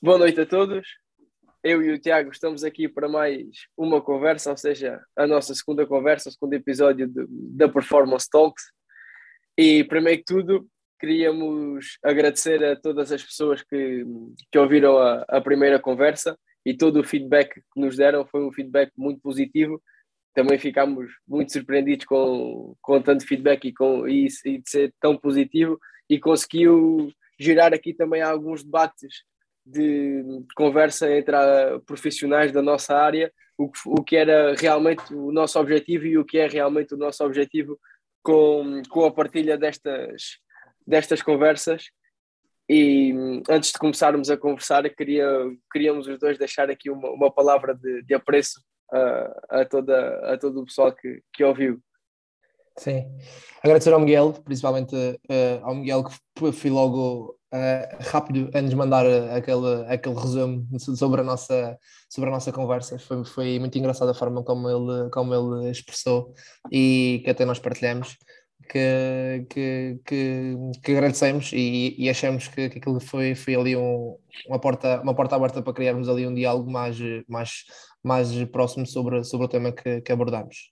Boa noite a todos. Eu e o Tiago estamos aqui para mais uma conversa, ou seja, a nossa segunda conversa, o segundo episódio da Performance Talks. E, primeiro que tudo, queríamos agradecer a todas as pessoas que, que ouviram a, a primeira conversa e todo o feedback que nos deram foi um feedback muito positivo. Também ficámos muito surpreendidos com, com tanto feedback e, com, e, e de ser tão positivo e conseguiu gerar aqui também alguns debates de conversa entre profissionais da nossa área, o o que era realmente o nosso objetivo e o que é realmente o nosso objetivo com, com a partilha destas, destas conversas. E antes de começarmos a conversar, queria, queríamos os dois deixar aqui uma, uma palavra de, de apreço a, a, toda, a todo o pessoal que, que ouviu. Sim, agradecer ao Miguel, principalmente uh, ao Miguel que foi logo uh, rápido a nos mandar aquele, aquele resumo sobre a, nossa, sobre a nossa conversa. Foi, foi muito engraçada a forma como ele, como ele expressou e que até nós partilhamos. Que, que, que, que agradecemos e, e, achamos que, que aquilo foi, foi ali um, uma, porta, uma porta aberta para criarmos ali um diálogo mais, mais, mais próximo sobre, sobre o tema que, que abordamos.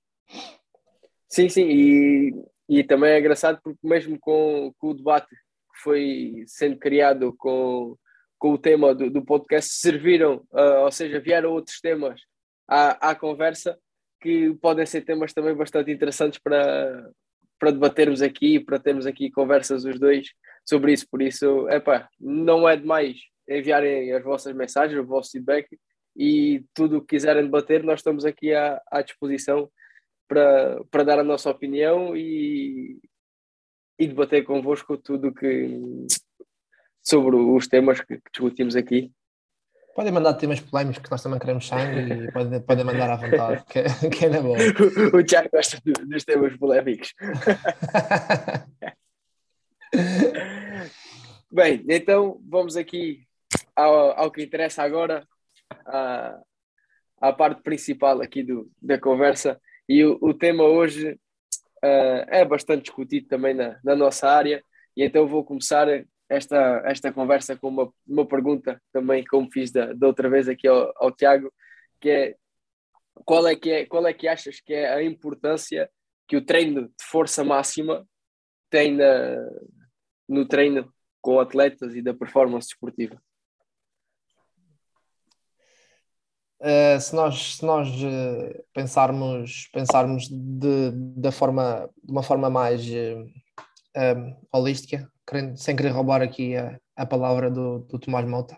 Sim, sim, e, e também é engraçado porque mesmo com, com o debate foi sendo criado com, com o tema do, do podcast, serviram, uh, ou seja, vieram outros temas à, à conversa que podem ser temas também bastante interessantes para, para debatermos aqui, para termos aqui conversas os dois sobre isso. Por isso, epá, não é demais enviarem as vossas mensagens, o vosso feedback e tudo o que quiserem debater, nós estamos aqui à, à disposição para, para dar a nossa opinião e, e debater convosco tudo que sobre os temas que, que discutimos aqui. Podem mandar temas polémicos que nós também queremos sangue e podem, podem mandar à vontade, que, que é na boa. O, o Tiago gosta dos temas polémicos. Bem, então vamos aqui ao, ao que interessa agora, à, à parte principal aqui do, da conversa, e o, o tema hoje uh, é bastante discutido também na, na nossa área, e então vou começar esta, esta conversa com uma, uma pergunta também, como fiz da, da outra vez aqui ao, ao Tiago, que é qual é que é qual é que achas que é a importância que o treino de força máxima tem na, no treino com atletas e da performance esportiva? Uh, se nós, se nós uh, pensarmos, pensarmos de, da forma, de uma forma mais uh, holística, querendo, sem querer roubar aqui a, a palavra do, do Tomás Mota,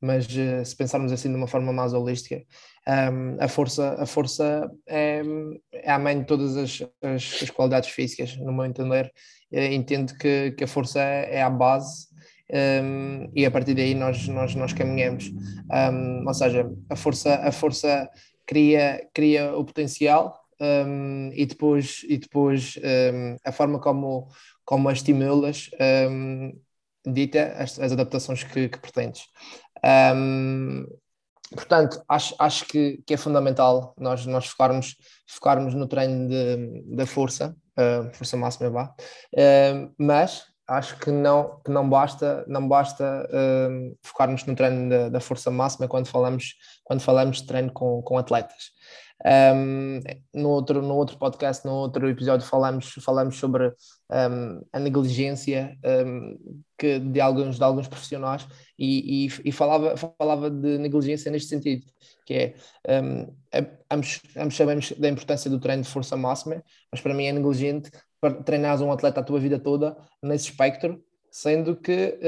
mas se pensarmos assim de uma forma mais holística, um, a força, a força é, é a mãe de todas as, as, as qualidades físicas, no meu entender. entendo que, que a força é, é a base um, e a partir daí nós, nós, nós caminhamos. Um, ou seja, a força, a força cria, cria o potencial um, e depois, e depois a forma como, como a estimulas dita as, as adaptações que, que pretendes. Portanto, acho, acho que, que é fundamental nós, nós focarmos, focarmos no treino da força, uh, força máxima, vá. Uh, mas acho que não, que não basta, não basta uh, focarmos no treino da, da, força máxima quando falamos, quando falamos de treino com, com atletas. Um, no, outro, no outro podcast, no outro episódio, falamos, falamos sobre um, a negligência um, que, de, alguns, de alguns profissionais e, e, e, falava, falava de negligência neste sentido, que é, ambos, ambos sabemos da importância do treino de força máxima, mas para mim é negligente treinares um atleta a tua vida toda nesse espectro, sendo que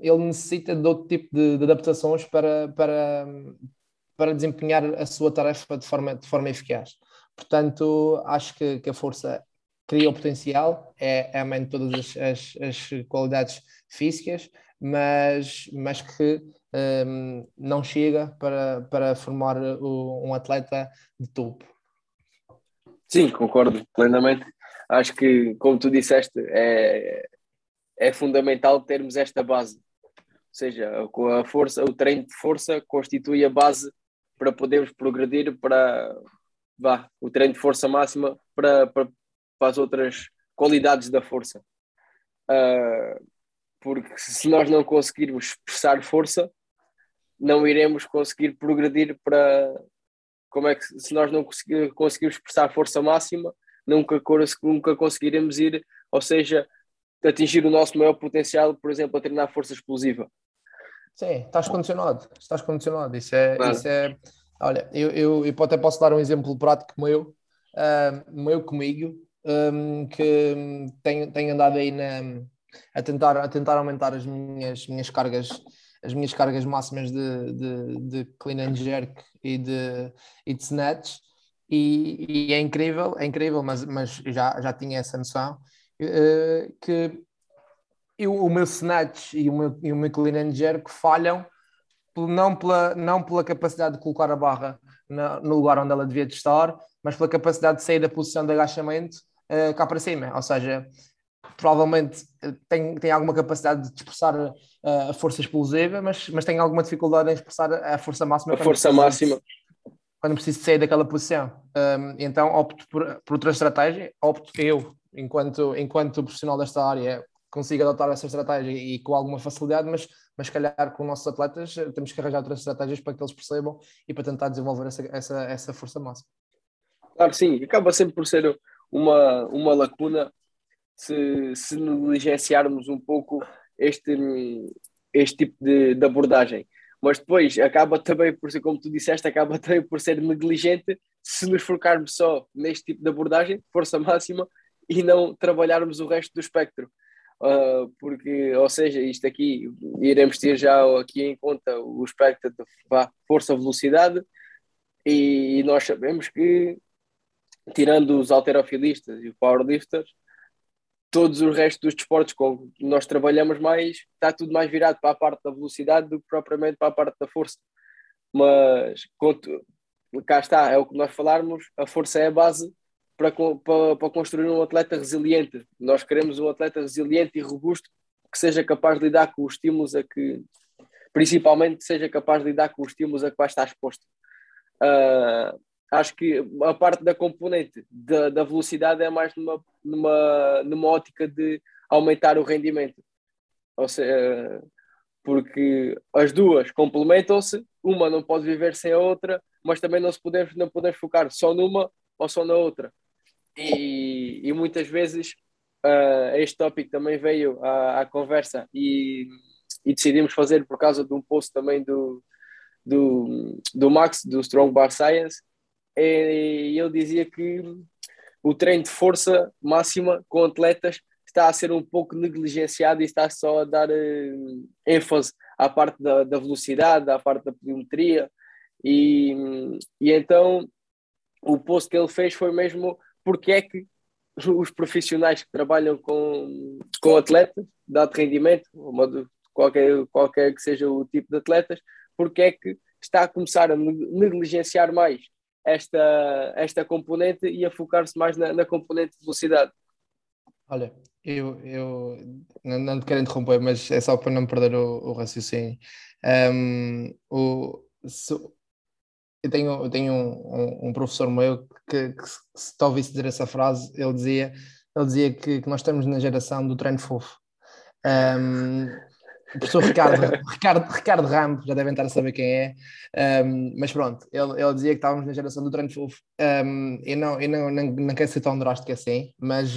ele necessita de outro tipo de, de adaptações para, para, para desempenhar a sua tarefa de forma, de forma eficaz. Portanto, acho que, que a força cria o potencial, é, é mãe de todas as, as, as, qualidades físicas, mas, mas que um, não chega para, para formar o, um atleta de topo. Sim, concordo plenamente. Acho que, como tu disseste, é, é fundamental termos esta base. Ou seja, a força, o treino de força constitui a base para podermos progredir para vá, o treino de força máxima para, para, para as outras qualidades da força. Uh, porque se nós não conseguirmos expressar força, não iremos conseguir progredir para como é que se nós não conseguirmos expressar força máxima, nunca, nunca conseguiremos ir, ou seja, atingir o nosso maior potencial, por exemplo, a treinar força explosiva. Sim, estás condicionado, estás condicionado. Isso é, claro. isso é olha, eu, eu, eu até posso dar um exemplo prático meu, uh, meu comigo, um, que tenho, tenho andado aí na, a, tentar, a tentar aumentar as minhas, minhas cargas as minhas cargas máximas de, de, de clean and jerk e de, e de snatch e, e, é incrível, é incrível, mas, mas já, já tinha essa noção uh, que eu, o meu snatch e o meu, e o meu clean and jerk falham não pela, não pela capacidade de colocar a barra na, no lugar onde ela devia estar, mas pela capacidade de sair da posição de agachamento uh, cá para cima, ou seja, provavelmente eh, tem, tem alguma capacidade de expressar uh, a força explosiva, mas, mas tem alguma dificuldade em expressar a força máxima. A força máxima. Quando preciso sair daquela posição. Um, então opto por, por outra estratégia, opto eu, enquanto, enquanto profissional desta área, consigo adotar essa estratégia e com alguma facilidade, mas, mas calhar com nossos atletas temos que arranjar outras estratégias para que eles percebam e para tentar desenvolver essa, essa, essa força máxima. Claro, sim, acaba sempre por ser uma, uma lacuna se, se negligenciarmos um pouco este, este tipo de, de, abordagem. Mas depois acaba também por ser, como tu disseste, acaba também por ser negligente se nos focarmos só neste tipo de abordagem, força máxima, e não trabalharmos o resto do espectro. Uh, porque, ou seja, isto aqui iremos ter já aqui em conta o espectro de força-velocidade, e nós sabemos que, tirando os alterofilistas e os powerlifters, todos os restos dos desportos com que nós trabalhamos mais, está tudo mais virado para a parte da velocidade do que propriamente para a parte da força. Mas cá está, é o que nós falarmos, a força é a base para, para, para construir um atleta resiliente. Nós queremos um atleta resiliente e robusto que seja capaz de lidar com os estímulos a que, principalmente, seja capaz de lidar com os estímulos a que vai estar exposto. Uh, acho que a parte da componente da, da velocidade é mais numa, numa, numa ótica de aumentar o rendimento. Ou seja, porque as duas complementam-se, uma não pode viver sem a outra, mas também não, se podemos, não podemos focar só numa ou só na outra. E, e muitas vezes uh, este tópico também veio à, à conversa e, e, decidimos fazer por causa de um post também do, do, do Max, do Strong Bar Science, e ele dizia que o treino de força máxima com atletas está a ser um pouco negligenciado e está só a dar uh, ênfase à parte da, da, velocidade, à parte da pliometria. E, e então o post que ele fez foi mesmo porque é que os profissionais que trabalham com, com atletas de alto rendimento, qualquer, qualquer que seja o tipo de atletas, porque é que está a começar a negligenciar mais esta, esta componente e a focar-se mais na, na, componente de velocidade. Olha, eu, eu não, não te quero interromper, mas é só para não perder o, o raciocínio. Um, o, se, eu tenho, eu tenho um, um, um professor meu que, que, se te ouvisse dizer essa frase, ele dizia, ele dizia que, que nós estamos na geração do treino fofo. Um, o professor Ricardo, Ricardo, Ricardo Rambo, já devem estar a saber quem é, um, mas pronto, ele, ele dizia que estávamos na geração do treino fofo. Um, eu não, eu não, não, não quero ser tão drástico assim, mas,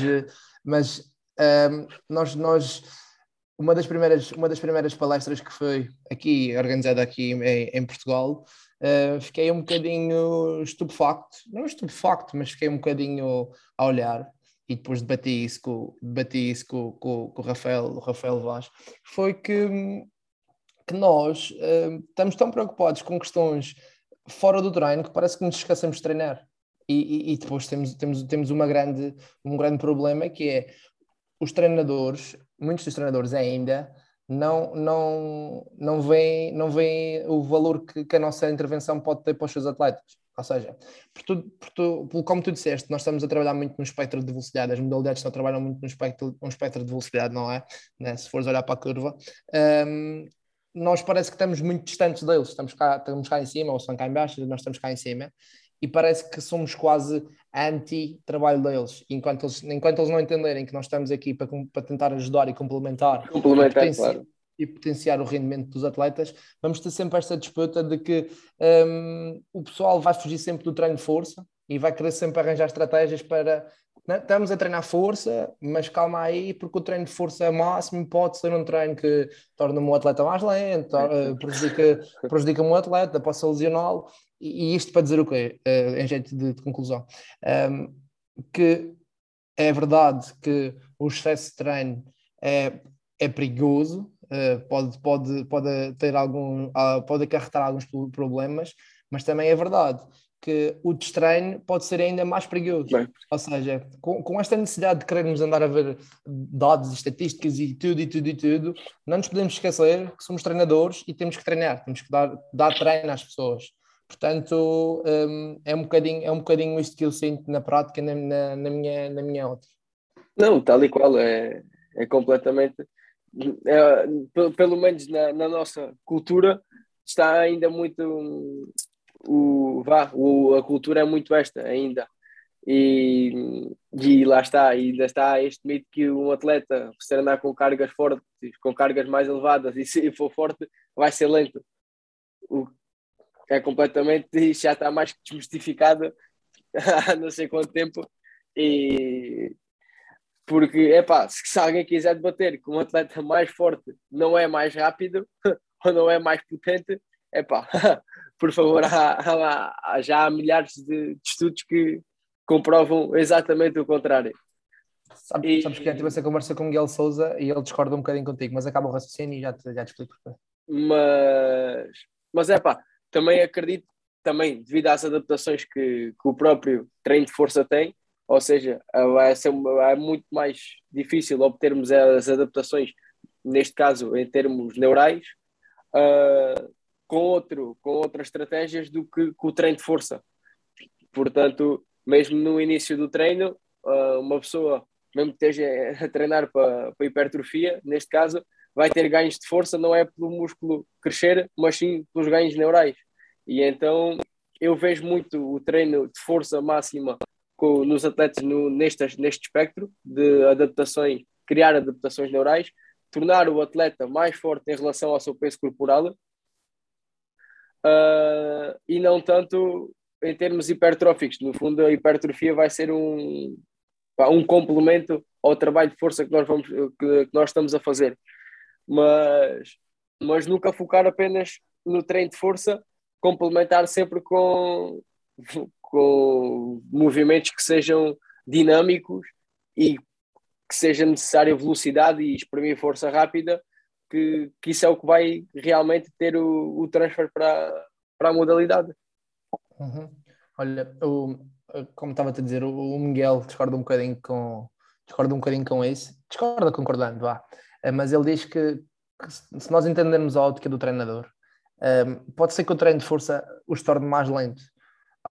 mas um, nós, nós uma das primeiras uma das primeiras palestras que foi aqui organizada aqui em, em Portugal uh, fiquei um bocadinho estupefacto. Não estupefacto mas fiquei um bocadinho a olhar e depois debati isso com, debati isso com, com, com o, Rafael, o Rafael Vaz, foi que, que nós uh, estamos tão preocupados com questões fora do treino que parece que nos esquecemos de treinar. E, e, e, depois temos, temos, temos uma grande, um grande problema que é os treinadores, muitos dos treinadores ainda, não, não, não veem, não veem o valor que, que a nossa intervenção pode ter para os seus atletas. Ou seja, por tu, por tu, como tu disseste, nós estamos a trabalhar muito no espectro de velocidade, as modalidades estão a trabalhar muito no espectro, no espectro de velocidade, não é? Né? Se fores olhar para a curva, um, nós parece que estamos muito distantes deles, estamos cá, estamos cá em cima, ou estão cá em baixo, nós estamos cá em cima, e parece que somos quase anti-trabalho deles, enquanto eles, enquanto eles não entenderem que nós estamos aqui para, para tentar ajudar e complementar, complementar claro. E potenciar o rendimento dos atletas, vamos ter sempre esta disputa de que um, o pessoal vai fugir sempre do treino de força e vai querer sempre arranjar estratégias para né, estamos a treinar força, mas calma aí, porque o treino de força máximo pode ser um treino que torna-me um atleta mais lento, prejudica, prejudica um atleta, possa lesioná-lo, e, isto para dizer o quê? Uh, em jeito de, de conclusão. Um, que é verdade que o excesso de treino é, é perigoso, pode, pode, pode ter algum, uh, pode acarretar alguns problemas, mas também é verdade que o destreino pode ser ainda mais perigoso. Bem. Ou seja, com, com, esta necessidade de querermos andar a ver dados, estatísticas e tudo e tudo e tudo, não nos podemos esquecer que somos treinadores e temos que treinar, temos que dar, dar treino às pessoas. Portanto, um, é, um bocadinho, é um bocadinho isto que eu sinto na prática, na, na, na minha, na minha ótica. Não, tal e qual, é, é completamente. É, pelo menos na, na, nossa cultura, está ainda muito. O, vá, o, a cultura é muito esta ainda. E, e lá está, ainda está este mito que um atleta, se andar com cargas fortes, com cargas mais elevadas e se for forte, vai ser lento. O, é completamente, já está mais que desmistificada há não sei quanto tempo. E porque, é pá, se, se alguém quiser debater que um atleta mais forte não é mais rápido ou não é mais potente, é pá, por favor, há, há, há, já há milhares de, de, estudos que comprovam exatamente o contrário. Sabes, e, sabes que já tive essa conversa com o Miguel Souza e ele discorda um bocadinho contigo, mas acaba o raciocínio e já te, já te explico porquê. Mas, mas é pá, também acredito, também devido às adaptações que, que o próprio treino de força tem, ou seja, vai ser é muito mais difícil obtermos as adaptações, neste caso em termos neurais, uh, com, outro, com outras estratégias do que com o treino de força. Portanto, mesmo no início do treino, uh, uma pessoa, mesmo que esteja a treinar para, para hipertrofia, neste caso, vai ter ganhos de força, não é pelo músculo crescer, mas sim pelos ganhos neurais. E então eu vejo muito o treino de força máxima com, nos atletas no, neste, neste espectro de adaptações, criar adaptações neurais, tornar o atleta mais forte em relação ao seu peso corporal uh, e não tanto em termos hipertróficos. No fundo, a hipertrofia vai ser um, um complemento ao trabalho de força que nós, vamos, que, que nós estamos a fazer mas, mas nunca focar apenas no treino de força, complementar sempre com, com movimentos que sejam dinâmicos e que seja necessária velocidade e exprimir força rápida, que, que isso é o que vai realmente ter o, o transfer para, para a modalidade. Uhum. Olha, o, como estava a dizer, o Miguel discorda um bocadinho com discorda um bocadinho com isso, discorda concordando, vá. Eh, mas ele diz que, que, se nós entendermos a ótica do treinador, um, ehm, pode ser que o treino de força os torne mais lentos.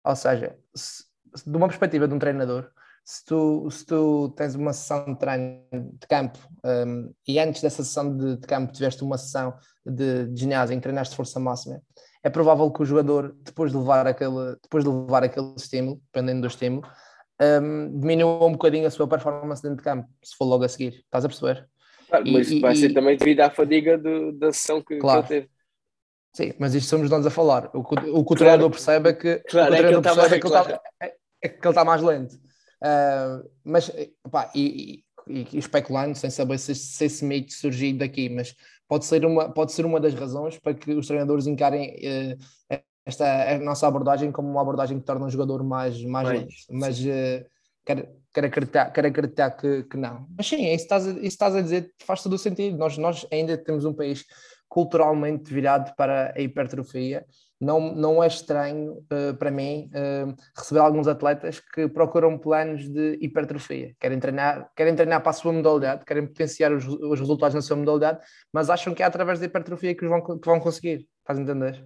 Ou seja, se, de uma perspectiva de um treinador, se tu, se tu tens uma sessão de treino de campo um, e antes dessa sessão de, de, campo tiveste uma sessão de, de ginásio em que treinaste força máxima, é provável que o jogador, depois de levar aquele, depois de levar aquele estímulo, dependendo do estímulo, um, diminua um bocadinho a sua performance dentro de campo, se for logo a seguir. Estás a perceber? Claro, mas e, vai e, ser também devido à fadiga do, da sessão que, claro. que ele teve. Sim, mas isto somos nós a falar. O, o, o que o treinador percebe é que, claro, o é que ele está mais, é que claro. Tá, é, é que ele está mais lento. Uh, mas, pá, e, e, e, especulando, sem saber se, se esse mito surgiu daqui, mas pode ser, uma, pode ser uma das razões para que os treinadores encarem uh, esta a nossa abordagem como uma abordagem que torna o jogador mais, mais lento. Mas uh, quero, quero acreditar, quero acreditar que, que não. Mas sim, isso estás, a, isso estás a dizer faz todo o sentido. Nós, nós ainda temos um país culturalmente virado para a hipertrofia. Não, não é estranho uh, para mim uh, receber alguns atletas que procuram planos de hipertrofia, querem treinar, querem treinar para a sua modalidade, querem potenciar os, os resultados na sua modalidade, mas acham que é através da hipertrofia que, vão, que vão conseguir. Estás a entender?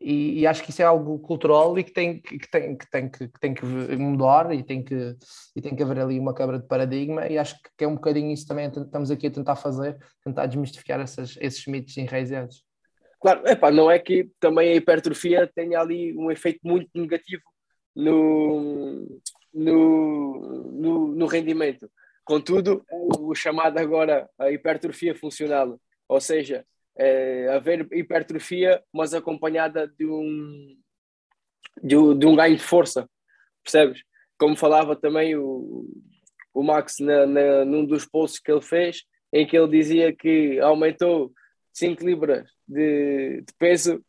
E, e, acho que isso é algo cultural e que tem que, tem, que, tem, que, que tem que mudar e tem que, e tem que haver ali uma quebra de paradigma e acho que é um bocadinho isso também estamos aqui a tentar fazer, tentar desmistificar essas, esses mitos enraizados. Claro, epá, não é que também a hipertrofia tenha ali um efeito muito negativo no, no, no, no rendimento. Contudo, o chamado agora a hipertrofia funcional ou seja, é, haver hipertrofia, mas acompanhada de um, de, de um ganho de força, percebes? Como falava também o, o Max na, na, num dos posts que ele fez, em que ele dizia que aumentou 5 libras de, de peso,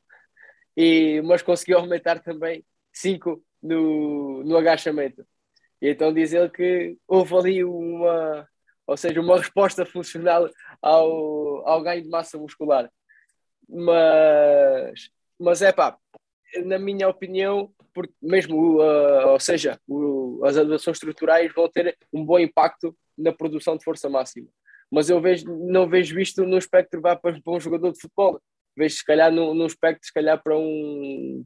e, mas conseguiu aumentar também 5 no, no agachamento. E então diz ele que houve ali uma, ou seja, uma resposta funcional ao, ao ganho de massa muscular. Mas, mas é pá, na minha opinião, porque mesmo, uh, ou seja, o, as adaptações estruturais vão ter um bom impacto na produção de força máxima. Mas eu vejo, não vejo isto no espectro para, para um jogador de futebol. Vejo se calhar no espectro, se calhar para um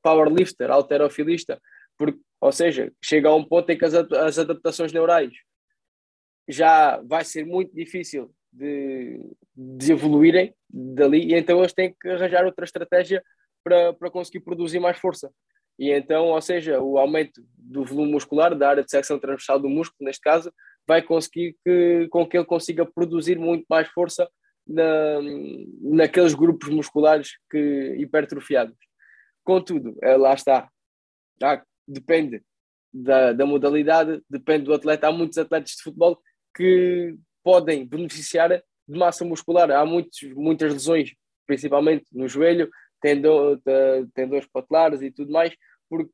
powerlifter, alterofilista, porque, ou seja, chega a um ponto em que as, as adaptações neurais já vai ser muito difícil de, de evoluírem dali, e então eles têm que arranjar outra estratégia para, para conseguir produzir mais força. E então, ou seja, o aumento do volume muscular, da área de secção transversal do músculo, neste caso, vai conseguir que, com que ele consiga produzir muito mais força na, naqueles grupos musculares que hipertrofiados. Contudo, é, lá está, ah, depende da, da modalidade, depende do atleta. Há muitos atletas de futebol que podem beneficiar de massa muscular. Há muitos, muitas lesões, principalmente no joelho, tendões, patelares e tudo mais, porque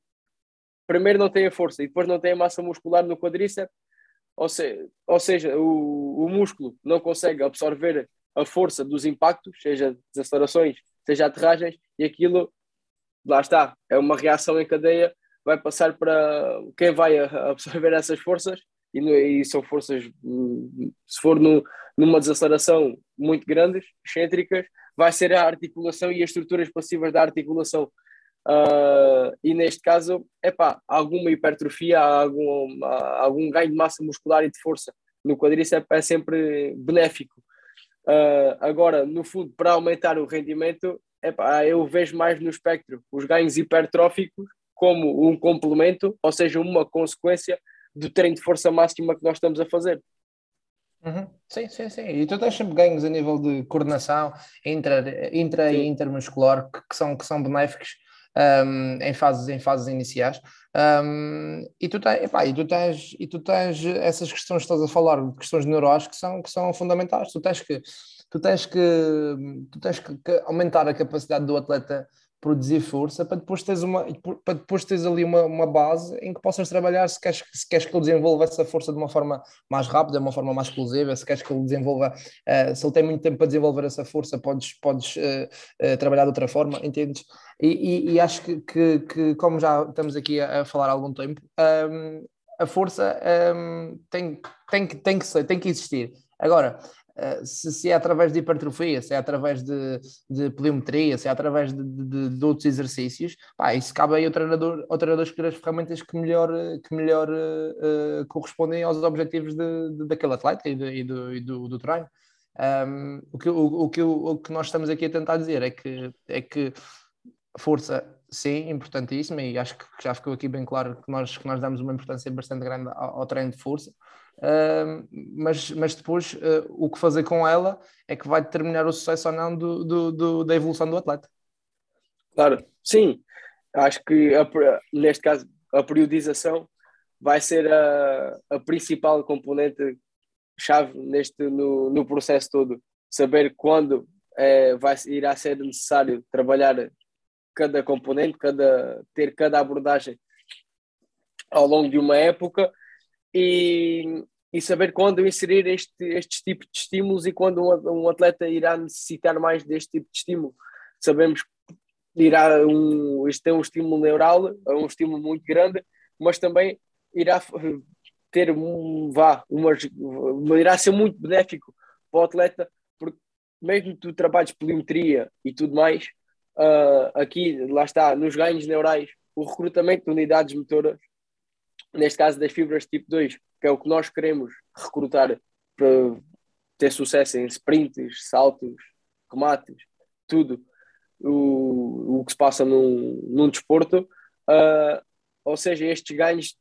primeiro não tem a força e depois não tem a massa muscular no quadríceps, ou, se, ou seja, o, o músculo não consegue absorver a força dos impactos, seja desacelerações, seja aterragens, e aquilo, lá está, é uma reação em cadeia, vai passar para quem vai absorver essas forças, e, e são forças, hum, se for no, numa desaceleração muito grandes, excêntricas, vai ser a articulação e as estruturas passivas da articulação. Uh, e neste caso, epá, alguma hipertrofia, algum, algum ganho de massa muscular e de força no quadríceps é sempre benéfico. Uh, agora, no fundo, para aumentar o rendimento, epá, eu vejo mais no espectro os ganhos hipertróficos como um complemento, ou seja, uma consequência do treino de força máxima que nós estamos a fazer. Uhum. Sim, sim, sim. E tu tens sempre ganhos a nível de coordenação intra, intra e intermuscular que, que, são, que são benéficos um, em, fases, em fases iniciais. Um, e, tu tens, epá, e, tu tens, e tu tens essas questões que estás a falar, questões neurais que são, que são fundamentais. Tu tens que, tu tens que, tu tens que, que aumentar a capacidade do atleta produzir força para depois teres, uma, para depois teres ali uma, uma base em que possas trabalhar se queres, se queres que ele desenvolva essa força de uma forma mais rápida, de uma forma mais exclusiva, se queres que ele desenvolva, uh, se ele tem muito tempo para desenvolver essa força, podes, podes uh, uh, trabalhar de outra forma, entendes? E, e, e acho que, que, que, como já estamos aqui a, a falar há algum tempo, um, ehm, a força um, ehm, tem, tem, que, tem, que ser, tem que existir. Agora, se, se, é através de hipertrofia, se é através de, de se é através de, de, de outros exercícios, pá, isso cabe aí ao treinador, ao treinador escolher as ferramentas que melhor, que melhor uh, correspondem aos objetivos de, daquele atleta e, e, do, e do, do treino. Um, o, que, o, o, que, o que nós estamos aqui a tentar dizer é que, é que força, sim, importantíssima, e acho que já ficou aqui bem claro que nós, que nós damos uma importância bastante grande ao, ao treino de força, uh, mas, mas depois uh, o que fazer com ela é que vai determinar o sucesso ou não do, do, do da evolução do atleta. Claro, sim, acho que a, neste caso a periodização vai ser a, a principal componente chave neste no, no processo todo saber quando é, vai irá ser necessário trabalhar cada componente, cada, ter cada abordagem ao longo de uma época e, e saber quando inserir este, estes tipos de estímulos e quando um, um atleta irá necessitar mais deste tipo de estímulo. Sabemos que irá um, isto tem um estímulo neural, é um estímulo muito grande, mas também irá ter um, vá, uma, irá ser muito benéfico para o atleta, porque mesmo tu trabalhes poliometria e tudo mais, uh, aqui, lá está, nos ganhos neurais, o recrutamento de unidades motoras, neste caso das fibras tipo 2, que é o que nós queremos recrutar para ter sucesso em sprints, saltos, remates, tudo o, o que se passa num, num desporto, uh, ou seja, estes ganhos,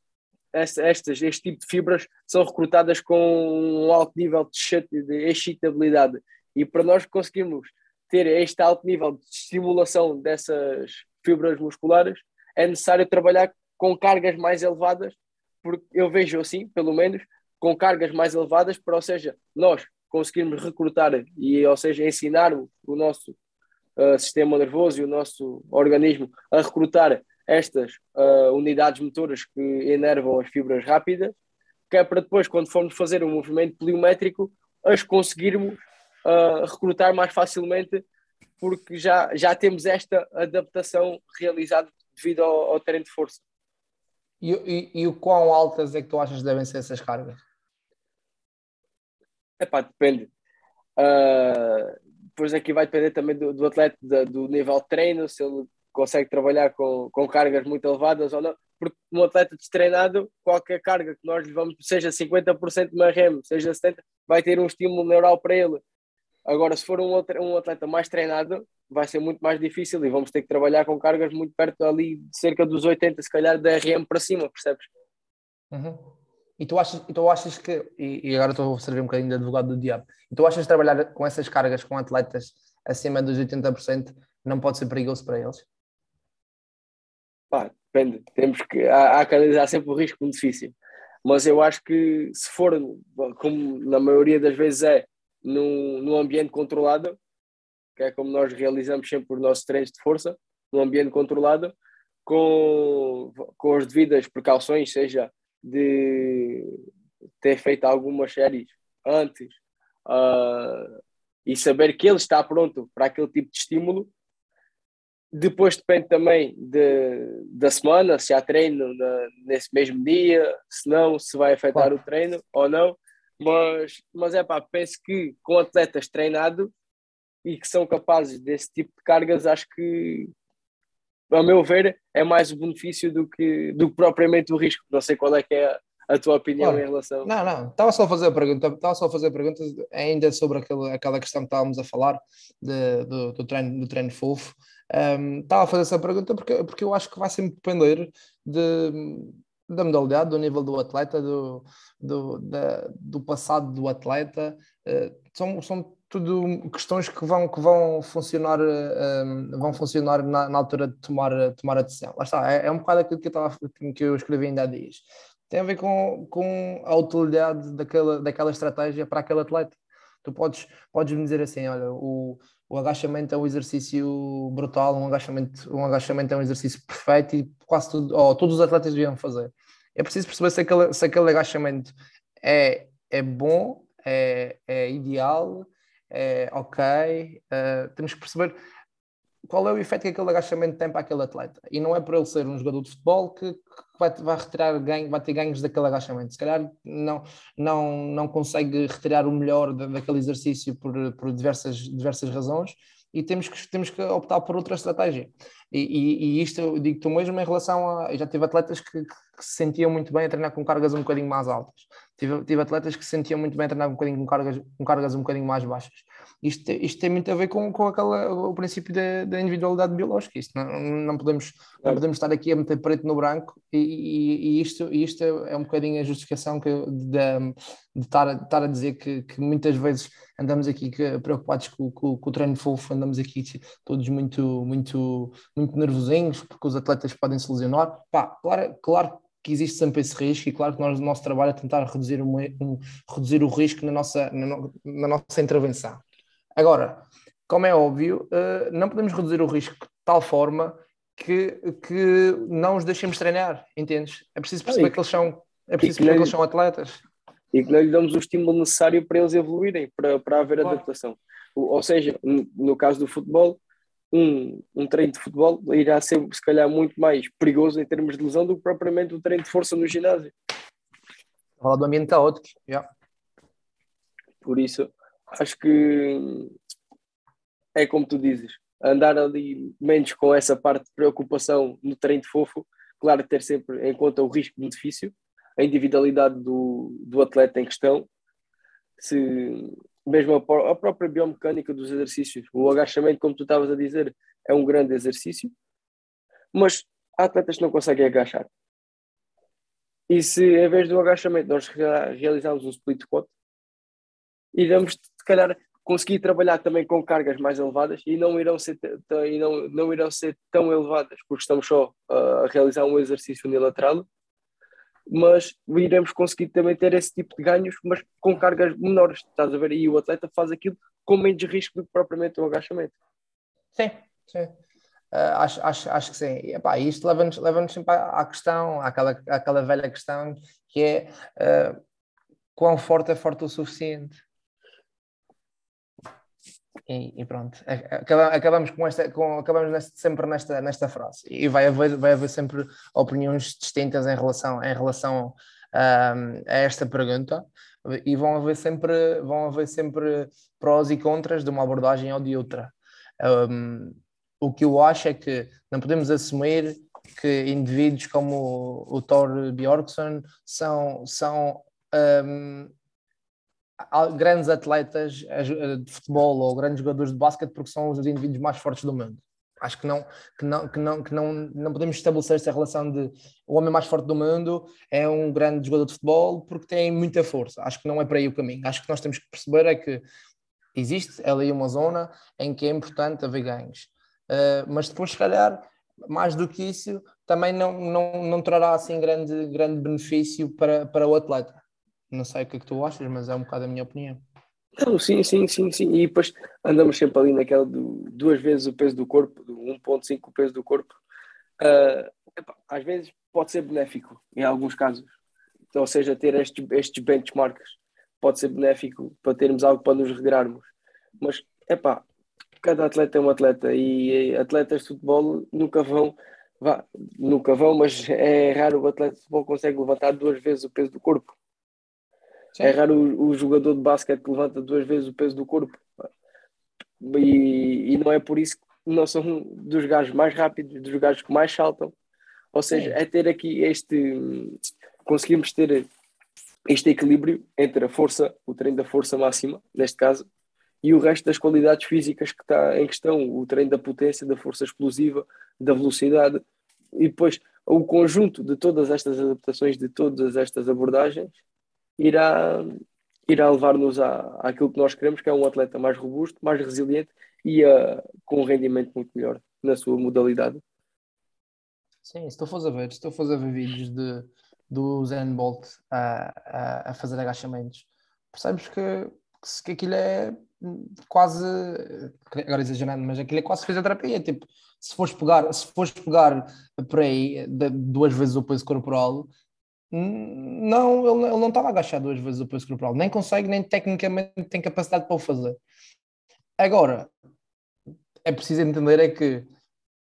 estas, este tipo de fibras são recrutadas com um alto nível de excitabilidade. E para nós conseguirmos ter este alto nível de estimulação dessas fibras musculares, é necessário trabalhar com cargas mais elevadas, porque eu vejo assim, pelo menos, com cargas mais elevadas, para, ou seja, nós conseguirmos recrutar e, ou seja, ensinar o, o nosso uh, sistema nervoso e o nosso organismo a recrutar estas uh, unidades motoras que enervam as fibras rápidas, que é para depois, quando formos fazer um movimento pliométrico, as conseguirmos uh, recrutar mais facilmente, porque já, já temos esta adaptação realizada devido ao, ao treino de força. E, e, e, o quão altas é que tu achas que devem ser essas cargas? Epá, depende. Uh, depois aqui vai depender também do, do atleta, do, do nível de treino, se ele consegue trabalhar com, com cargas muito elevadas ou não. Porque um atleta destreinado, qualquer carga que nós lhe vamos, seja 50% de uma REM, seja 70%, vai ter um estímulo neural para ele. Agora, se for um, um atleta mais treinado, vai ser muito mais difícil e vamos ter que trabalhar com cargas muito perto ali, de cerca dos 80, se calhar da RM para cima, percebes? Uhum. E tu achas, e tu achas que, e, e agora estou a servir um bocadinho de advogado do diabo, e tu achas que trabalhar com essas cargas com atletas acima dos 80% não pode ser perigoso para eles? Pá, depende, temos que, há, há que analisar sempre o risco-benefício, mas eu acho que se for, como na maioria das vezes é, num, num ambiente controlado, que é como nós realizamos sempre os nossos treinos de força, num ambiente controlado, com, com as devidas precauções, seja de ter feito algumas séries antes uh, e saber que ele está pronto para aquele tipo de estímulo. Depois depende também de, da semana, se há treino na, nesse mesmo dia, se não, se vai afetar o treino ou não. Mas, mas é pá, penso que com atletas treinados e que são capazes desse tipo de cargas, acho que a meu ver, é mais o benefício do que, do que propriamente o risco. Não sei qual é que é a tua opinião em relação. Não, não, estava só a fazer a pergunta, estava só a fazer a pergunta ainda sobre aquele, aquela questão que estávamos a falar de, do, do, treino, do treino fofo. Um, estava a fazer essa pergunta porque, porque eu acho que vai sempre depender de, da modalidade, do nível do atleta, do, do, da, do passado do atleta. Uh, são, são tudo questões que vão, que vão funcionar, um, vão funcionar na, na, altura de tomar, tomar a decisão. Lá está, é, é um bocado aquilo que eu, que eu escrevi ainda há dias. Tem a ver com, com a utilidade daquela, daquela estratégia para aquele atleta. Tu podes, podes me dizer assim: olha, o, o agachamento é um exercício brutal, um agachamento, um agachamento é um exercício perfeito e quase tudo, oh, todos os atletas deviam fazer. É preciso perceber se aquele, se aquele agachamento é, é bom, é, é ideal, é ok, uh, temos que perceber qual é o efeito que aquele agachamento tem para aquele atleta. E não é por ele ser um jogador de futebol que, que vai, vai, retirar ganho, vai ter ganhos daquele agachamento. Se calhar não, não, não consegue retirar o melhor daquele exercício por, por diversas, diversas razões e temos que, temos que optar por outra estratégia. E, e, e isto eu digo-te mesmo em relação a. Já tive atletas que, que, se sentiam muito bem a treinar com cargas um bocadinho mais altas. Tive, tive atletas que se sentiam muito bem a treinar um bocadinho com cargas, com cargas um bocadinho mais baixas. Isto, isto tem muito a ver com, com aquela, o princípio da, da individualidade biológica. Isto não, não, podemos, não podemos estar aqui a meter preto no branco e, e, e isto, isto é um bocadinho a justificação que, de, de, estar, de estar a dizer que, que muitas vezes andamos aqui preocupados com, com, com, o treino fofo, andamos aqui todos muito, muito, muito nervosinhos porque os atletas podem se lesionar. Pá, claro, claro que existe sempre esse risco e claro que nós, o nosso trabalho é tentar reduzir, um, um, reduzir o risco na nossa, na, no, na, nossa intervenção. Agora, como é óbvio, uh, não podemos reduzir o risco de tal forma que, que não os deixemos treinar, entendes? É preciso perceber que eles são, é preciso perceber que eles são atletas e que não lhe damos o estímulo necessário para eles evoluírem, para, para haver claro. adaptação. Ou seja, no caso do futebol, um, um treino de futebol irá ser, se calhar, muito mais perigoso em termos de lesão do que propriamente o treino de força no ginásio. Falar do ambiente caótico, yeah. Por isso, acho que é como tu dizes, andar ali menos com essa parte de preocupação no treino de fofo, claro, ter sempre em conta o risco-benefício, a individualidade do, do atleta em questão, se mesmo a, a, própria biomecânica dos exercícios, o agachamento, como tu estavas a dizer, é um grande exercício, mas há atletas que não conseguem agachar. E se em vez do agachamento nós realizarmos um split squat, iremos, se calhar, conseguir trabalhar também com cargas mais elevadas e não irão ser, e não, não irão ser tão elevadas, porque estamos só a realizar um exercício unilateral, mas iremos conseguir também ter esse tipo de ganhos, mas com cargas menores, estás a ver? E o atleta faz aquilo com menos risco do que propriamente o agachamento. Sim, sim. Uh, acho, acho, acho que sim. E, epá, isto leva-nos leva sempre à, questão, àquela, àquela velha questão que é uh, quão forte é forte o suficiente. E, e, pronto, acabamos com esta, com, acabamos neste, sempre nesta, nesta frase. E vai haver, vai haver sempre opiniões distintas em relação, em relação um, a esta pergunta, e vão haver sempre, vão haver sempre prós e contras de uma abordagem ou de outra. Um, o que eu acho é que não podemos assumir que indivíduos como o, o Thor Bjorkson são, são um, grandes atletas eh, de futebol ou grandes jogadores de basquete porque são os indivíduos mais fortes do mundo. Acho que não, que não, que não, que não, não podemos estabelecer esta relação de o homem mais forte do mundo é um grande jogador de futebol porque tem muita força. Acho que não é para aí o caminho. Acho que nós temos que perceber é que existe ali uma zona em que é importante haver ganhos. Uh, mas depois, se calhar, mais do que isso, também não, não, não trará assim grande, grande benefício para, para o atleta. Não sei o que é que tu achas, mas é um bocado a minha opinião. Não, sim, sim, sim, sim. E depois andamos sempre ali naquela do duas vezes o peso do corpo, do 1.5 o peso do corpo. Uh, às vezes pode ser benéfico, em alguns casos. Então, ou seja, ter estes, estes benchmarks pode ser benéfico para termos algo para nos regrarmos. Mas, é pá, cada atleta é um atleta e atletas de futebol nunca vão, vá, nunca vão, mas é raro o atleta de futebol consegue levantar duas vezes o peso do corpo. Sim. É raro o, o, jogador de basquete que levanta duas vezes o peso do corpo. E, e não é por isso que não são dos gajos mais rápidos, dos gajos que mais saltam. Ou seja, é ter aqui este. Conseguimos ter este equilíbrio entre a força, o treino da força máxima, neste caso, e o resto das qualidades físicas que está em questão, o treino da potência, da força explosiva, da velocidade, e depois o conjunto de todas estas adaptações, de todas estas abordagens, irá, irá levar-nos àquilo que nós queremos, que é um atleta mais robusto, mais resiliente e uh, com um rendimento muito melhor na sua modalidade. Sim, fores a ver, fores a ver vídeos de, do Zen Bolt a, a, a fazer agachamentos, percebes que, que aquilo é quase, agora exagerando, mas aquilo é quase fisioterapia, tipo, se fores pegar, se fores pegar por aí duas vezes o peso corporal, não, ele, não estava agachado duas vezes o peso corporal, nem consegue, nem tecnicamente tem capacidade para o fazer. Agora, é preciso entender é que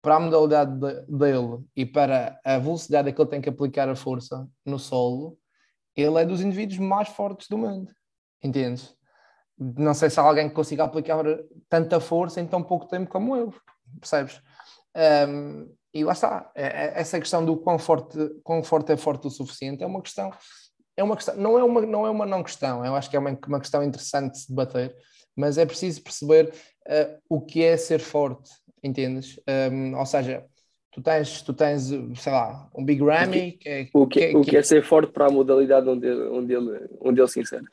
para a modalidade de, dele e para a velocidade que ele tem que aplicar a força no solo, ele é dos indivíduos mais fortes do mundo, entendes? Não sei se há alguém que consiga aplicar tanta força em tão pouco tempo como eu, percebes? Um, e lá está, é, é, essa questão do quão forte, quão forte é forte o suficiente é uma questão, é uma questão, não é uma não, é uma não questão, eu acho que é uma, uma questão interessante de se debater, mas é preciso perceber uh, o que é ser forte, entendes? Um, ou seja, tu tens, tu tens, sei lá, um Big Ramy. Que, é, o, que, que, o que é ser forte para a modalidade onde, onde, ele, onde ele se insere?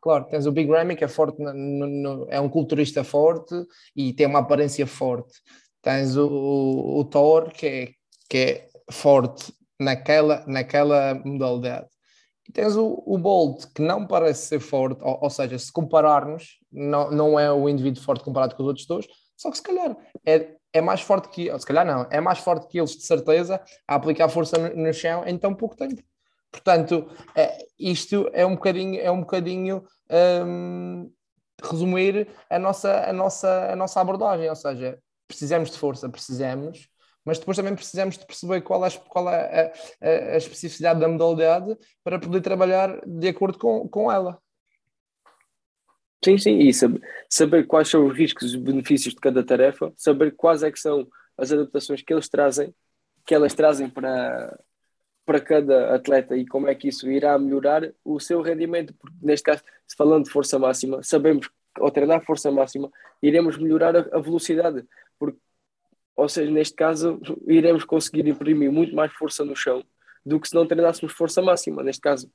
Claro, tens o Big Ramy que é forte, no, no, é um culturista forte e tem uma aparência forte. Tens o, o, o Thor, que é, que é forte naquela, naquela modalidade. E tens o, o Bolt, que não parece ser forte, ou, ou, seja, se compararmos, não, não é o indivíduo forte comparado com os outros dois, só que se calhar é, é mais forte que, ou se calhar não, é mais forte que eles, de certeza, a aplicar força no, no chão em tão pouco tempo. Portanto, é, isto é um bocadinho, é um bocadinho hum, resumir a nossa, a, nossa, a nossa abordagem, ou seja, precisamos de força, precisamos, mas depois também precisamos de perceber qual é, qual é a, a, a, especificidade da modalidade para poder trabalhar de acordo com, com ela. Sim, sim, e saber, saber quais são os riscos e os benefícios de cada tarefa, saber quais é que são as adaptações que eles trazem, que elas trazem para, para cada atleta e como é que isso irá melhorar o seu rendimento, porque neste caso, falando de força máxima, sabemos que ao treinar força máxima iremos melhorar a, a velocidade, porque, ou seja, neste caso, iremos conseguir imprimir muito mais força no chão do que se não treinássemos força máxima, neste caso.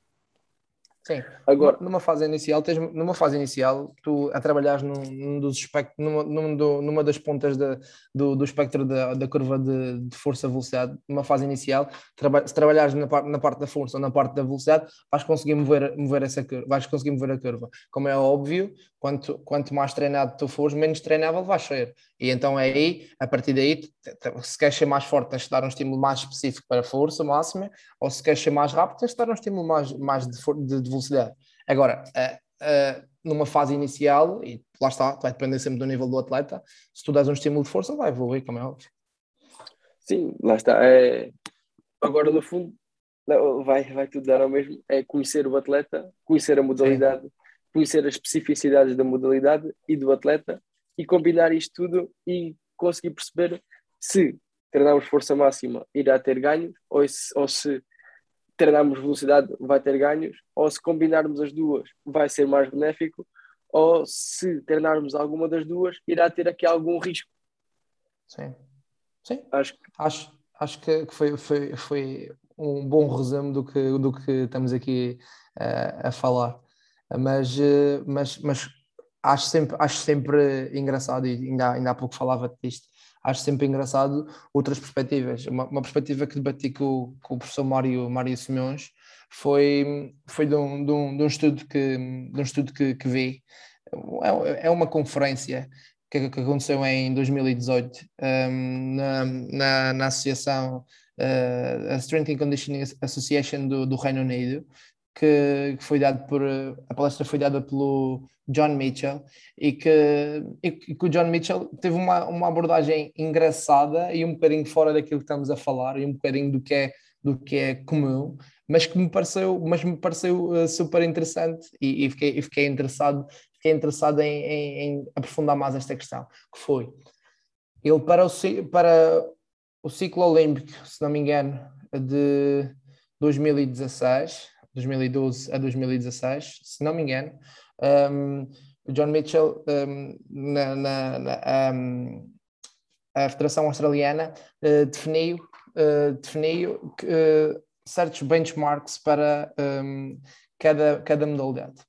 Sim, agora numa fase inicial, tens, numa fase inicial, tu a trabalhares num, num dos espectro, numa, numa, numa das pontas de, do, do espectro da, da curva de, de força-velocidade, numa fase inicial, traba, se trabalhares na, parte, na parte da força ou na parte da velocidade, vais conseguir mover, mover essa curva, vais conseguir mover a curva. Como é óbvio, quanto, quanto mais treinado tu fores, menos treinável vais ser. E então é aí, a partir daí, se queres ser mais forte, tens de dar um estímulo mais específico para a força máxima, ou se queres ser mais rápido, tens de dar um estímulo mais, mais de, de, de velocidade. Agora, uh, uh, numa fase inicial, e lá está, vai depender sempre do nível do atleta, se tu dás um estímulo de força, vai evoluir, como é óbvio. Sim, lá está. É... Agora, no fundo, vai, vai tudo dar ao mesmo. É conhecer o atleta, conhecer a modalidade, Sim. conhecer as especificidades da modalidade e do atleta e combinar isto tudo e conseguir perceber se treinarmos força máxima irá ter ganhos ou se, ou se treinarmos velocidade vai ter ganhos, ou se combinarmos as duas vai ser mais benéfico, ou se treinarmos alguma das duas irá ter aqui algum risco. Sim, sim. Acho, acho, acho que foi, foi, foi um bom resumo do que, do que estamos aqui uh, a falar. Mas, uh, mas, mas acho, sempre, acho sempre engraçado, e ainda, ainda há pouco falava disto, acho sempre engraçado outras perspectivas. Uma, uma perspectiva que debati com, com, o professor Mário, Mário Simões foi, foi de, um, de, um, de um estudo que, de um estudo que, que vi. É, é uma conferência que, que aconteceu em 2018 um, na, na, na associação uh, a Strength and Conditioning Association do, do Reino Unido que, que, foi dado por a palestra foi dada pelo John Mitchell e que, e que o John Mitchell teve uma, uma abordagem engraçada e um bocadinho fora daquilo que estamos a falar e um bocadinho do que é do que é comum mas que me pareceu mas me pareceu uh, super interessante e, e, fiquei, e fiquei interessado fiquei interessado em, em, em, aprofundar mais esta questão que foi ele para o para o ciclo olímpico se não me engano de 2016 2012 a 2016 se não me engano um, John Mitchell, um, na, na, na um, a Federação Australiana, uh, definiu, uh, definiu uh, certos benchmarks para cada, cada modalidade.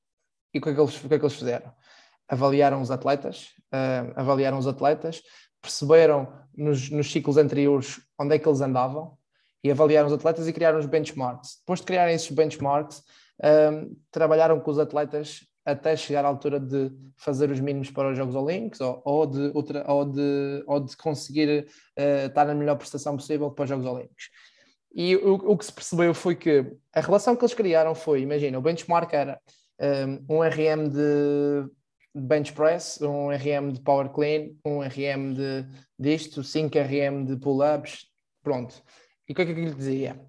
E o que, é que eles, o que é que eles fizeram? Avaliaram os atletas, avaliaram os atletas, perceberam nos, nos ciclos anteriores onde é que eles andavam e avaliaram os atletas e criaram os benchmarks. Depois de criarem esses benchmarks, um, trabalharam com os atletas até chegar à altura de fazer os mínimos para os Jogos Olímpicos ou, ou, de, outra, ou, de, ou de conseguir uh, estar na melhor prestação possível para os Jogos Olímpicos. E o, o, que se percebeu foi que a relação que eles criaram foi, imagina, o benchmark era um, um RM de bench press, um RM de power clean, um RM de disto, 5 RM de pull-ups, pronto. E o que é que aquilo dizia?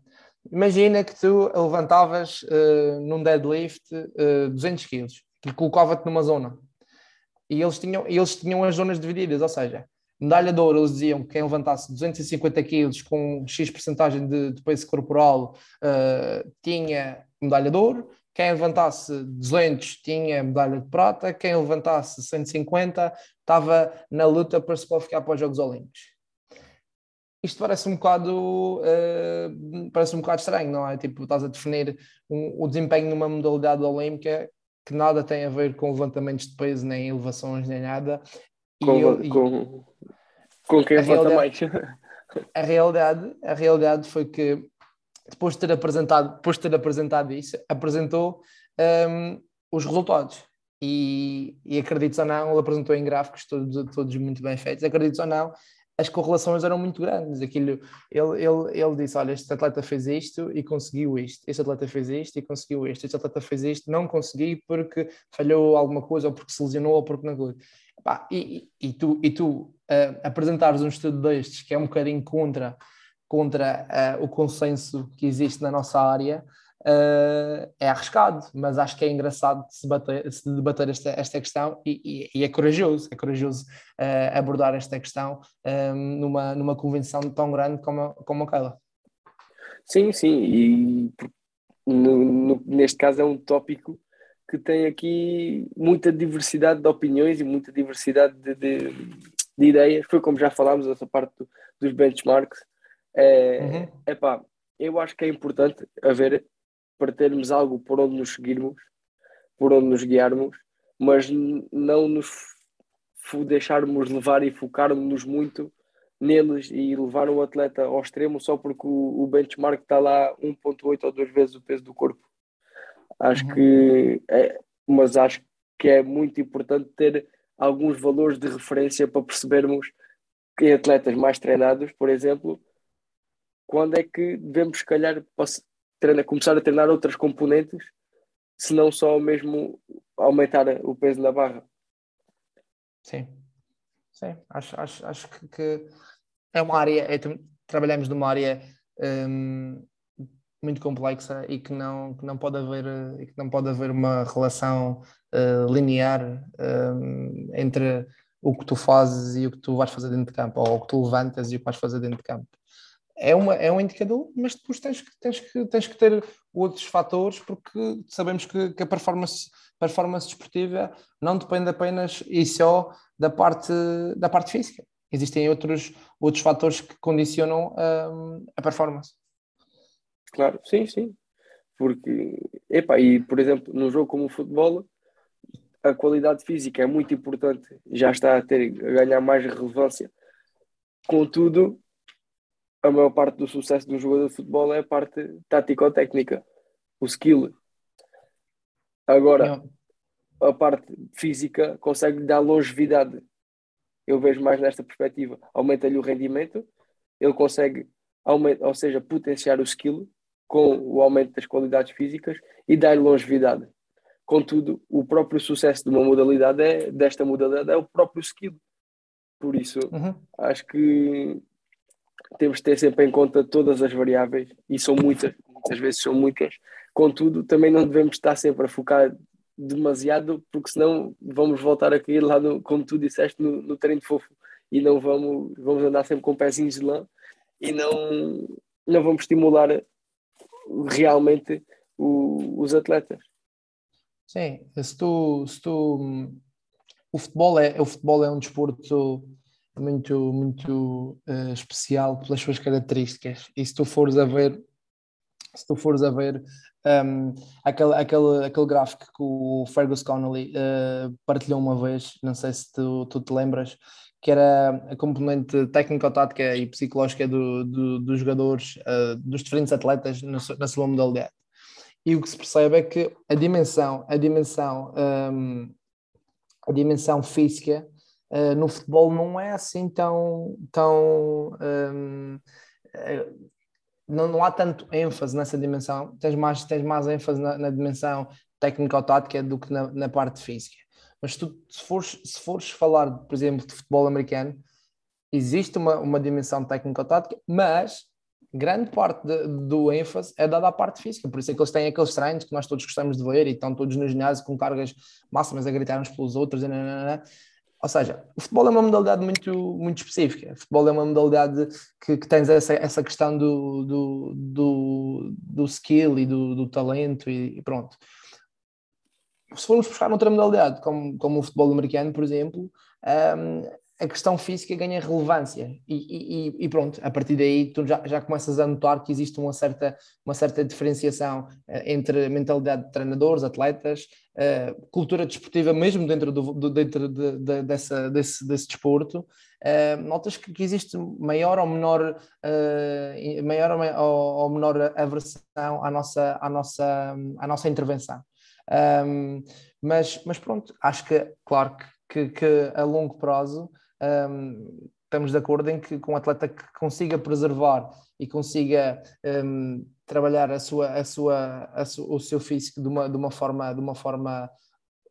Imagina que tu levantavas uh, num deadlift uh, 200 quilos que colocava-te numa zona. E eles tinham, eles tinham as zonas divididas, ou seja, medalha de ouro, eles diziam que quem levantasse 250 quilos com X porcentagem de, de peso corporal uh, tinha medalha de ouro, quem levantasse 200 tinha medalha de prata, quem levantasse 150 estava na luta para se qualificar para os Jogos Olímpicos. Isto parece um bocado uh, parece um bocado estranho, não é? Tipo, estás a definir um, o desempenho numa modalidade olímpica que nada tem a ver com levantamentos de peso, nem elevações, nem nada. Com, eu, com, com quem levanta mais. A realidade, a realidade foi que depois de ter apresentado, depois de ter apresentado isso, apresentou um, os resultados. E, e acredites ou não, ele apresentou em gráficos todos, todos muito bem feitos, acredites ou não, as correlações eram muito grandes. Aquilo, ele, ele, ele disse: Olha, este atleta fez isto e conseguiu isto, este atleta fez isto e conseguiu isto, este atleta fez isto, não consegui porque falhou alguma coisa, ou porque se lesionou, ou porque não. e, e, tu, e tu uh, apresentares um estudo destes que é um bocadinho contra, contra uh, o consenso que existe na nossa área, uh, é arriscado, mas acho que é engraçado se debater, se debater esta, esta questão e, e, e, é corajoso, é corajoso uh, abordar esta questão um, ehm, numa, numa convenção tão grande como, como aquela. Sim, sim, e no, no, neste caso é um tópico que tem aqui muita diversidade de opiniões e muita diversidade de, de, de ideias. Foi como já falámos, essa parte do, dos benchmarks. É, uhum. epá, eu acho que é importante haver para termos algo por onde nos seguirmos por onde nos guiarmos, mas não nos deixarmos levar e focarmos-nos muito neles e levar o atleta ao extremo só porque o, o benchmark está lá 1.8 ou duas vezes o peso do corpo. Acho uhum. que é, mas acho que é muito importante ter alguns valores de referência para percebermos que em atletas mais treinados, por exemplo, quando é que devemos, se calhar, treinar, começar a treinar outras componentes, se não só mesmo aumentar o peso na barra. Sim, sim, acho, acho, acho que, que é uma área, é, trabalhamos numa área um, muito complexa e que não, que não pode haver e que não pode haver uma relação uh, linear um, entre o que tu fazes e o que tu vais fazer dentro de campo, ou o que tu levantas e o que vais fazer dentro de campo. É, uma, é um indicador, mas depois tens que, tens que, tens que ter outros fatores, porque sabemos que, que a performance, performance desportiva não depende apenas e só da parte, da parte física. Existem outros, outros fatores que condicionam um, a performance. Claro, sim, sim. Porque, epá, e por exemplo, num jogo como o futebol, a qualidade física é muito importante, já está a, ter, a ganhar mais relevância. Contudo, a maior parte do sucesso um jogador de futebol é a parte tático-técnica, o skill. Agora, a parte física consegue dar longevidade. Eu vejo mais nesta perspectiva. Aumenta-lhe o rendimento, ele consegue, aumenta, ou seja, potenciar o skill com o aumento das qualidades físicas e dar-lhe longevidade. Contudo, o próprio sucesso de uma modalidade é, desta modalidade é o próprio skill. Por isso, uhum. acho que temos de ter sempre em conta todas as variáveis, e são muitas, muitas vezes são muitas. Contudo, também não devemos estar sempre a focar demasiado, porque senão vamos voltar a cair lá, no, como tu disseste, no, no treino fofo, e não vamos, vamos andar sempre com pezinhos de lã e não, não vamos estimular realmente o, os atletas. Sim, se tu, se tu o futebol é o futebol é um desporto muito muito uh, especial pelas suas características. E se tu fores a ver se tu fores a ver um, aquele, aquele, aquele gráfico que o Fergus Connolly uh, partilhou uma vez, não sei se tu, tu te lembras, que era a componente técnico-tática e psicológica do, do, dos jogadores, uh, dos diferentes atletas na, na sua modalidade. E o que se percebe é que a dimensão, a dimensão, um, a dimensão física uh, no futebol não é assim tão, tão um, uh, não, não há tanto ênfase nessa dimensão, tens mais, tens mais ênfase na, na dimensão técnico-tática do que na, na, parte física. Mas tu, se fores, se fores falar, por exemplo, de futebol americano, existe uma, uma dimensão técnico-tática, mas grande parte de, do ênfase é dada à parte física, por isso é que eles têm aqueles treinos que nós todos gostamos de ver e estão todos no ginásio com cargas máximas a gritar uns pelos outros. Nananana. Ou seja, o futebol é uma modalidade muito, muito específica. O futebol é uma modalidade que, que tens essa, essa questão do, do, do, do skill e do, do talento e, e, pronto. Se formos buscar outra modalidade, como, como o futebol americano, por exemplo, um, a questão física ganha relevância e, e, e, pronto, a partir daí tu já, já começas a notar que existe uma certa, uma certa diferenciação uh, entre mentalidade de treinadores, atletas, uh, cultura desportiva mesmo dentro, do, do dentro de, de, dessa, desse, desse desporto, uh, notas que, que, existe maior ou menor, maior ou, ou, menor aversão à nossa, à nossa, à nossa intervenção. Um, mas, mas pronto, acho que, claro que, que, que a longo prazo um, estamos de acordo em que com um atleta que consiga preservar e consiga um, trabalhar a sua, a sua, a su, o seu físico de uma, de, uma forma, de uma forma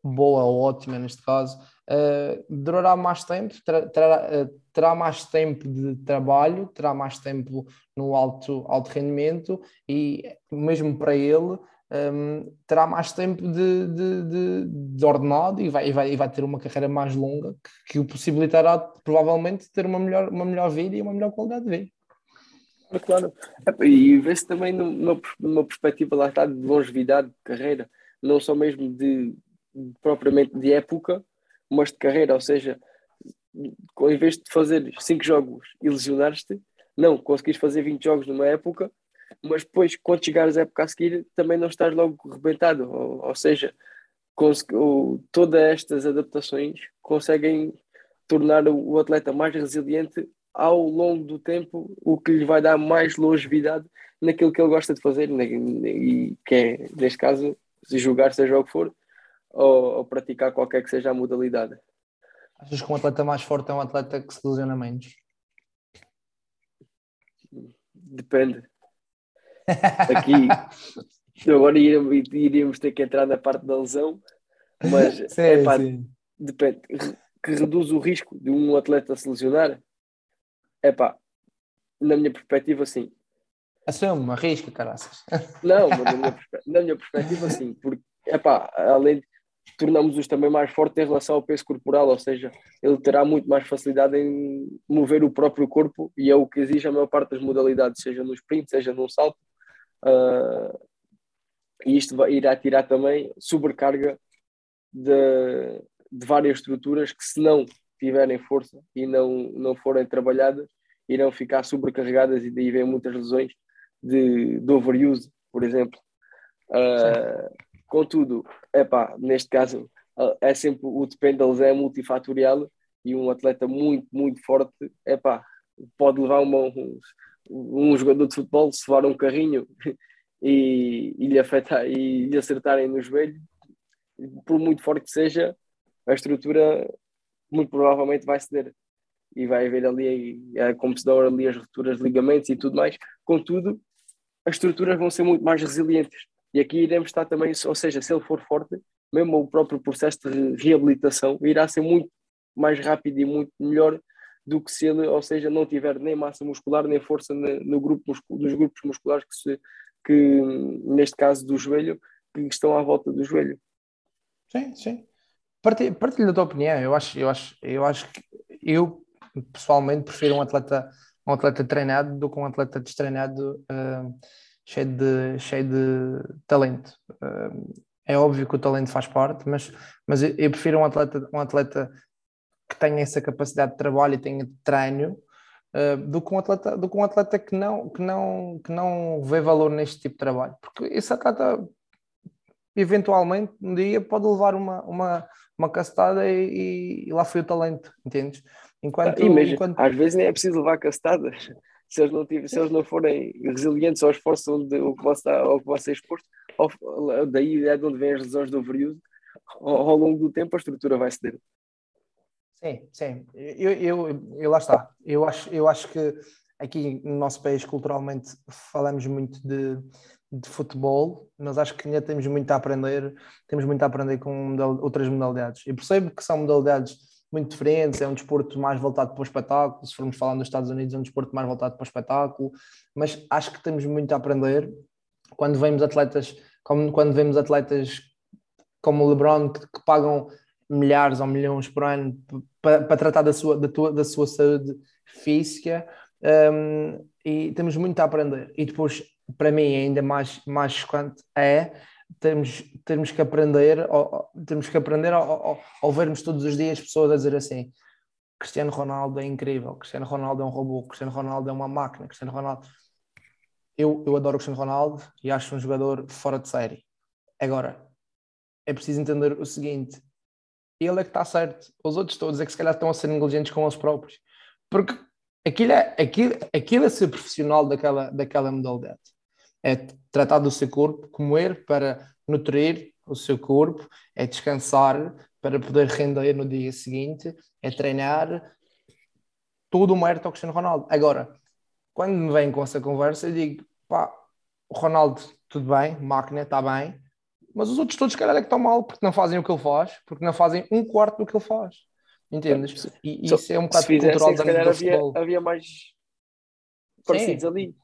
boa ou ótima neste caso, uh, durará mais tempo, terá, terá, uh, terá, mais tempo de trabalho, terá mais tempo no alto, alto rendimento e mesmo para ele um, terá mais tempo de, de, de, de ordenado e vai, e, vai, e vai ter uma carreira mais longa que, que o possibilitará provavelmente ter uma melhor, uma melhor vida e uma melhor qualidade de vida. Claro, e vê-se também numa, numa perspectiva lá está de longevidade de carreira, não só mesmo de, propriamente de época, mas de carreira, ou seja, em vez de fazer 5 jogos e lesionar-te, não, conseguires fazer 20 jogos numa época mas depois, quando chegares à época a seguir, também não estás logo rebentado. Ou, ou seja, todas estas adaptações conseguem tornar o atleta mais resiliente ao longo do tempo, o que lhe vai dar mais longevidade naquilo que ele gosta de fazer, e que é, neste caso, jogar, seja o que for, ou, ou praticar qualquer que seja a modalidade. Achas que um atleta mais forte é um atleta que se lesiona menos? Depende. Aqui, agora iríamos ter que entrar na parte da lesão, mas sim, é pá, depende. Que reduz o risco de um atleta se lesionar? É pá, na minha perspectiva, sim. Assume, arrisca, caraças. Não, mas na minha, na minha perspectiva, sim, porque, é pá, além de tornamos-os também mais fortes em relação ao peso corporal, ou seja, ele terá muito mais facilidade em mover o próprio corpo e é o que exige a maior parte das modalidades, seja no sprint, seja no salto. Uh, e isto vai, irá tirar também sobrecarga de, de várias estruturas que, se não tiverem força e não, não forem trabalhadas, irão ficar sobrecarregadas e daí vem muitas lesões de, de overuse, por exemplo. Uh, contudo, epá, neste caso é sempre o dependence é multifatorial e um atleta muito, muito forte epá, pode levar uma, um, jogador de futebol se um carrinho e, e, lhe afetar e lhe acertarem no joelho, por muito forte que seja, a estrutura muito provavelmente vai ceder e vai haver ali, se dá ali as rupturas de ligamentos e tudo mais. Contudo, as estruturas vão ser muito mais resilientes. E aqui iremos estar também, ou seja, se ele for forte, mesmo o próprio processo de reabilitação irá ser muito mais rápido e muito melhor do que se ele, ou seja, não tiver nem massa muscular nem força no grupo nos grupos musculares que, se, que neste caso do joelho, que estão à volta do joelho. Sim, sim. Partilho, partilho da tua opinião. Eu acho, eu acho, eu acho que eu pessoalmente prefiro um atleta, um atleta treinado do que um atleta destreinado uh, cheio, de, cheio de talento. Uh, é óbvio que o talento faz parte, mas, mas eu, eu, prefiro um atleta, um atleta que tenha essa capacidade de trabalho e tenha treino uh, do, que um atleta, do que um atleta que não, que, não, que não vê valor neste tipo de trabalho. Porque esse atleta eventualmente um dia pode levar uma, uma, uma castada e, e lá foi o talento, entendes? Enquanto, enquanto... Às vezes nem é preciso levar castadas. Se eles não, tiver, se eles não forem resilientes ao esforço onde, o que você está, ao que você é exposto, ao, daí é de onde vêm as lesões do overuse, ao, ao, longo do tempo a estrutura vai ceder. Sim, sim. Eu, eu, eu, lá está. Eu acho, eu acho que aqui no nosso país, culturalmente, falamos muito de, de futebol, mas acho que ainda temos muito a aprender, temos muito a aprender com outras modalidades. E percebo que são modalidades muito diferentes, é um desporto mais voltado para o espetáculo, se formos falar nos Estados Unidos é um desporto mais voltado para o espetáculo, mas acho que temos muito a aprender quando vemos atletas, como quando vemos atletas como o LeBron que, que pagam milhares ou milhões por ano para, para tratar da sua, da, tua, da sua saúde física um, e temos muito a aprender. E depois, para mim, ainda mais, mais chocante é temos, temos que aprender, ou, temos que aprender ao, ao, vermos todos os dias pessoas a dizer assim: Cristiano Ronaldo é incrível, Cristiano Ronaldo é um robô, Cristiano Ronaldo é uma máquina, Cristiano Ronaldo. Eu, eu adoro o Cristiano Ronaldo e acho um jogador fora de série. Agora, é preciso entender o seguinte: ele é que está certo, os outros todos é que se calhar estão a ser negligentes com eles próprios. Porque aquilo é, aquilo, aquilo é ser profissional daquela, daquela modalidade é tratar do seu corpo, comer para nutrir o seu corpo, é descansar para poder render no dia seguinte, é treinar, tudo o mérito ao Cristiano Ronaldo. Agora, quando me vem com essa conversa, eu digo, pá, o Ronaldo, tudo bem, máquina, está bem, mas os outros todos, calhar, é que estão mal, porque não fazem o que ele faz, porque não fazem um quarto do que ele faz. Entendes? E, e isso é um bocado cultural da havia, futebol. havia mais parecidos Sim. ali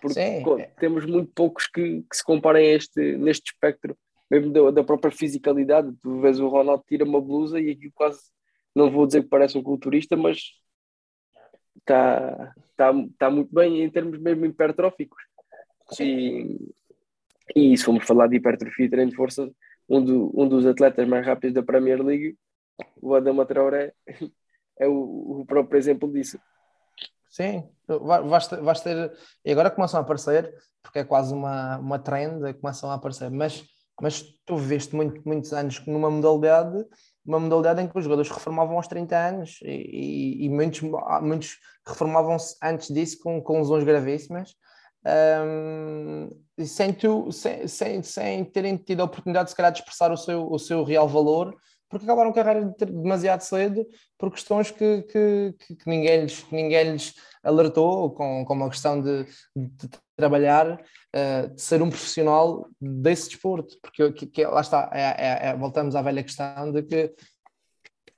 porque Sim. temos muito poucos que, que, se comparem a este, neste espectro, mesmo da, da, própria fisicalidade. Tu vês o Ronaldo tira uma blusa e aquilo quase, não vou dizer que parece um culturista, mas está tá, tá muito bem em termos mesmo hipertróficos. E, e se formos falar de hipertrofia e treino de força, um, do, um dos atletas mais rápidos da Premier League, o Adama Traoré, é o, o próprio exemplo disso. Sim, vais ter, vais ter, e agora começam a aparecer, porque é quase uma, uma trend, começam a aparecer, mas mas tu viveste muito, muitos anos numa modalidade, uma modalidade em que os jogadores reformavam aos 30 anos e, e, e muitos, muitos reformavam-se antes disso com, com lesões gravíssimas. Um, sem, tu, sem, sem, sem terem tido a oportunidade, se calhar, de expressar o seu, o seu real valor, porque acabaram a carreira demasiado cedo por questões que, que, que, ninguém, lhes, que ninguém lhes alertou, com, com uma questão de, de trabalhar, uh, de ser um profissional desse desporto, porque que, que lá está, é, é, é, voltamos à velha questão de que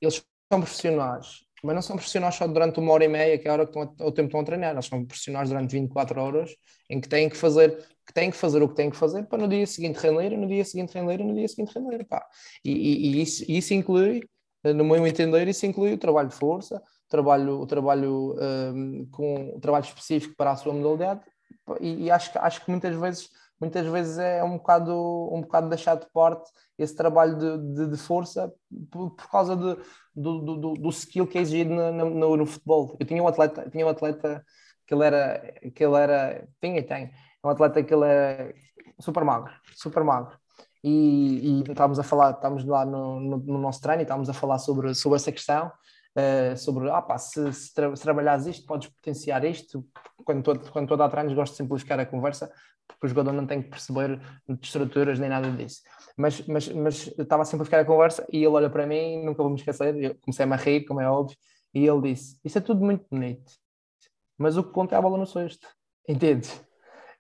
eles são profissionais, mas não são profissionais só durante uma hora e meia, que é a hora que estão, o tempo estão a treinar, eles são profissionais durante 24 horas, em que têm que fazer que têm que fazer o que têm que fazer para no dia seguinte render, no dia seguinte render, no dia seguinte render, pá. E, e, e isso, isso inclui, no meu entender, isso inclui o trabalho de força, trabalho, o trabalho um, com o trabalho específico para a sua modalidade e, e, acho, acho que muitas vezes muitas vezes é um bocado um bocado deixado de parte esse trabalho de, de, de força por, por causa de, do, do, do, skill que é exigido no, no, no, futebol. Eu tinha um atleta tinha um atleta que ele era que ele era tinha e tem um atleta que ele é super magro super magro. E, e estávamos a falar estávamos lá no, no, no nosso treino e estávamos a falar sobre, sobre essa questão uh, sobre, ah pá, se, se, tra se, trabalhares isto, podes potenciar isto. Quando estou, quando a dar treinos, gosto de simplificar a conversa, porque o jogador não tem que perceber de estruturas nem nada disso. Mas, mas, mas estava a simplificar a conversa e ele olha para mim, nunca vou me esquecer, eu comecei a rir, como é óbvio, e ele disse: Isso é tudo muito bonito, mas o que conta é a bola no cesto, entendes?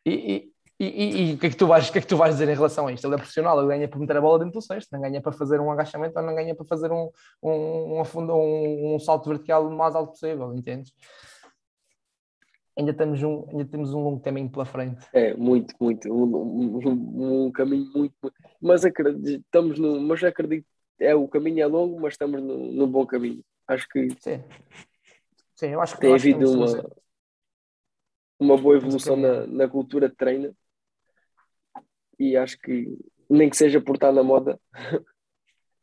E, e, e, e, o, que é que tu vais, o que é que tu vais dizer em relação a isto? Ele é profissional, ele ganha para meter a bola dentro do cesto, não ganha para fazer um agachamento ou não ganha para fazer um, um, um, um salto vertical o mais alto possível, entendes? Ainda temos, um, ainda temos um longo caminho pela frente. É, muito, muito. Um, um, um caminho muito, muito. Mas acredito, estamos no. Mas acredito, é, o caminho é longo, mas estamos no, no bom caminho. Acho que. Sim. Sim, eu acho que tem havido uma, uma boa evolução na, na cultura de treino e acho que nem que seja por estar na moda,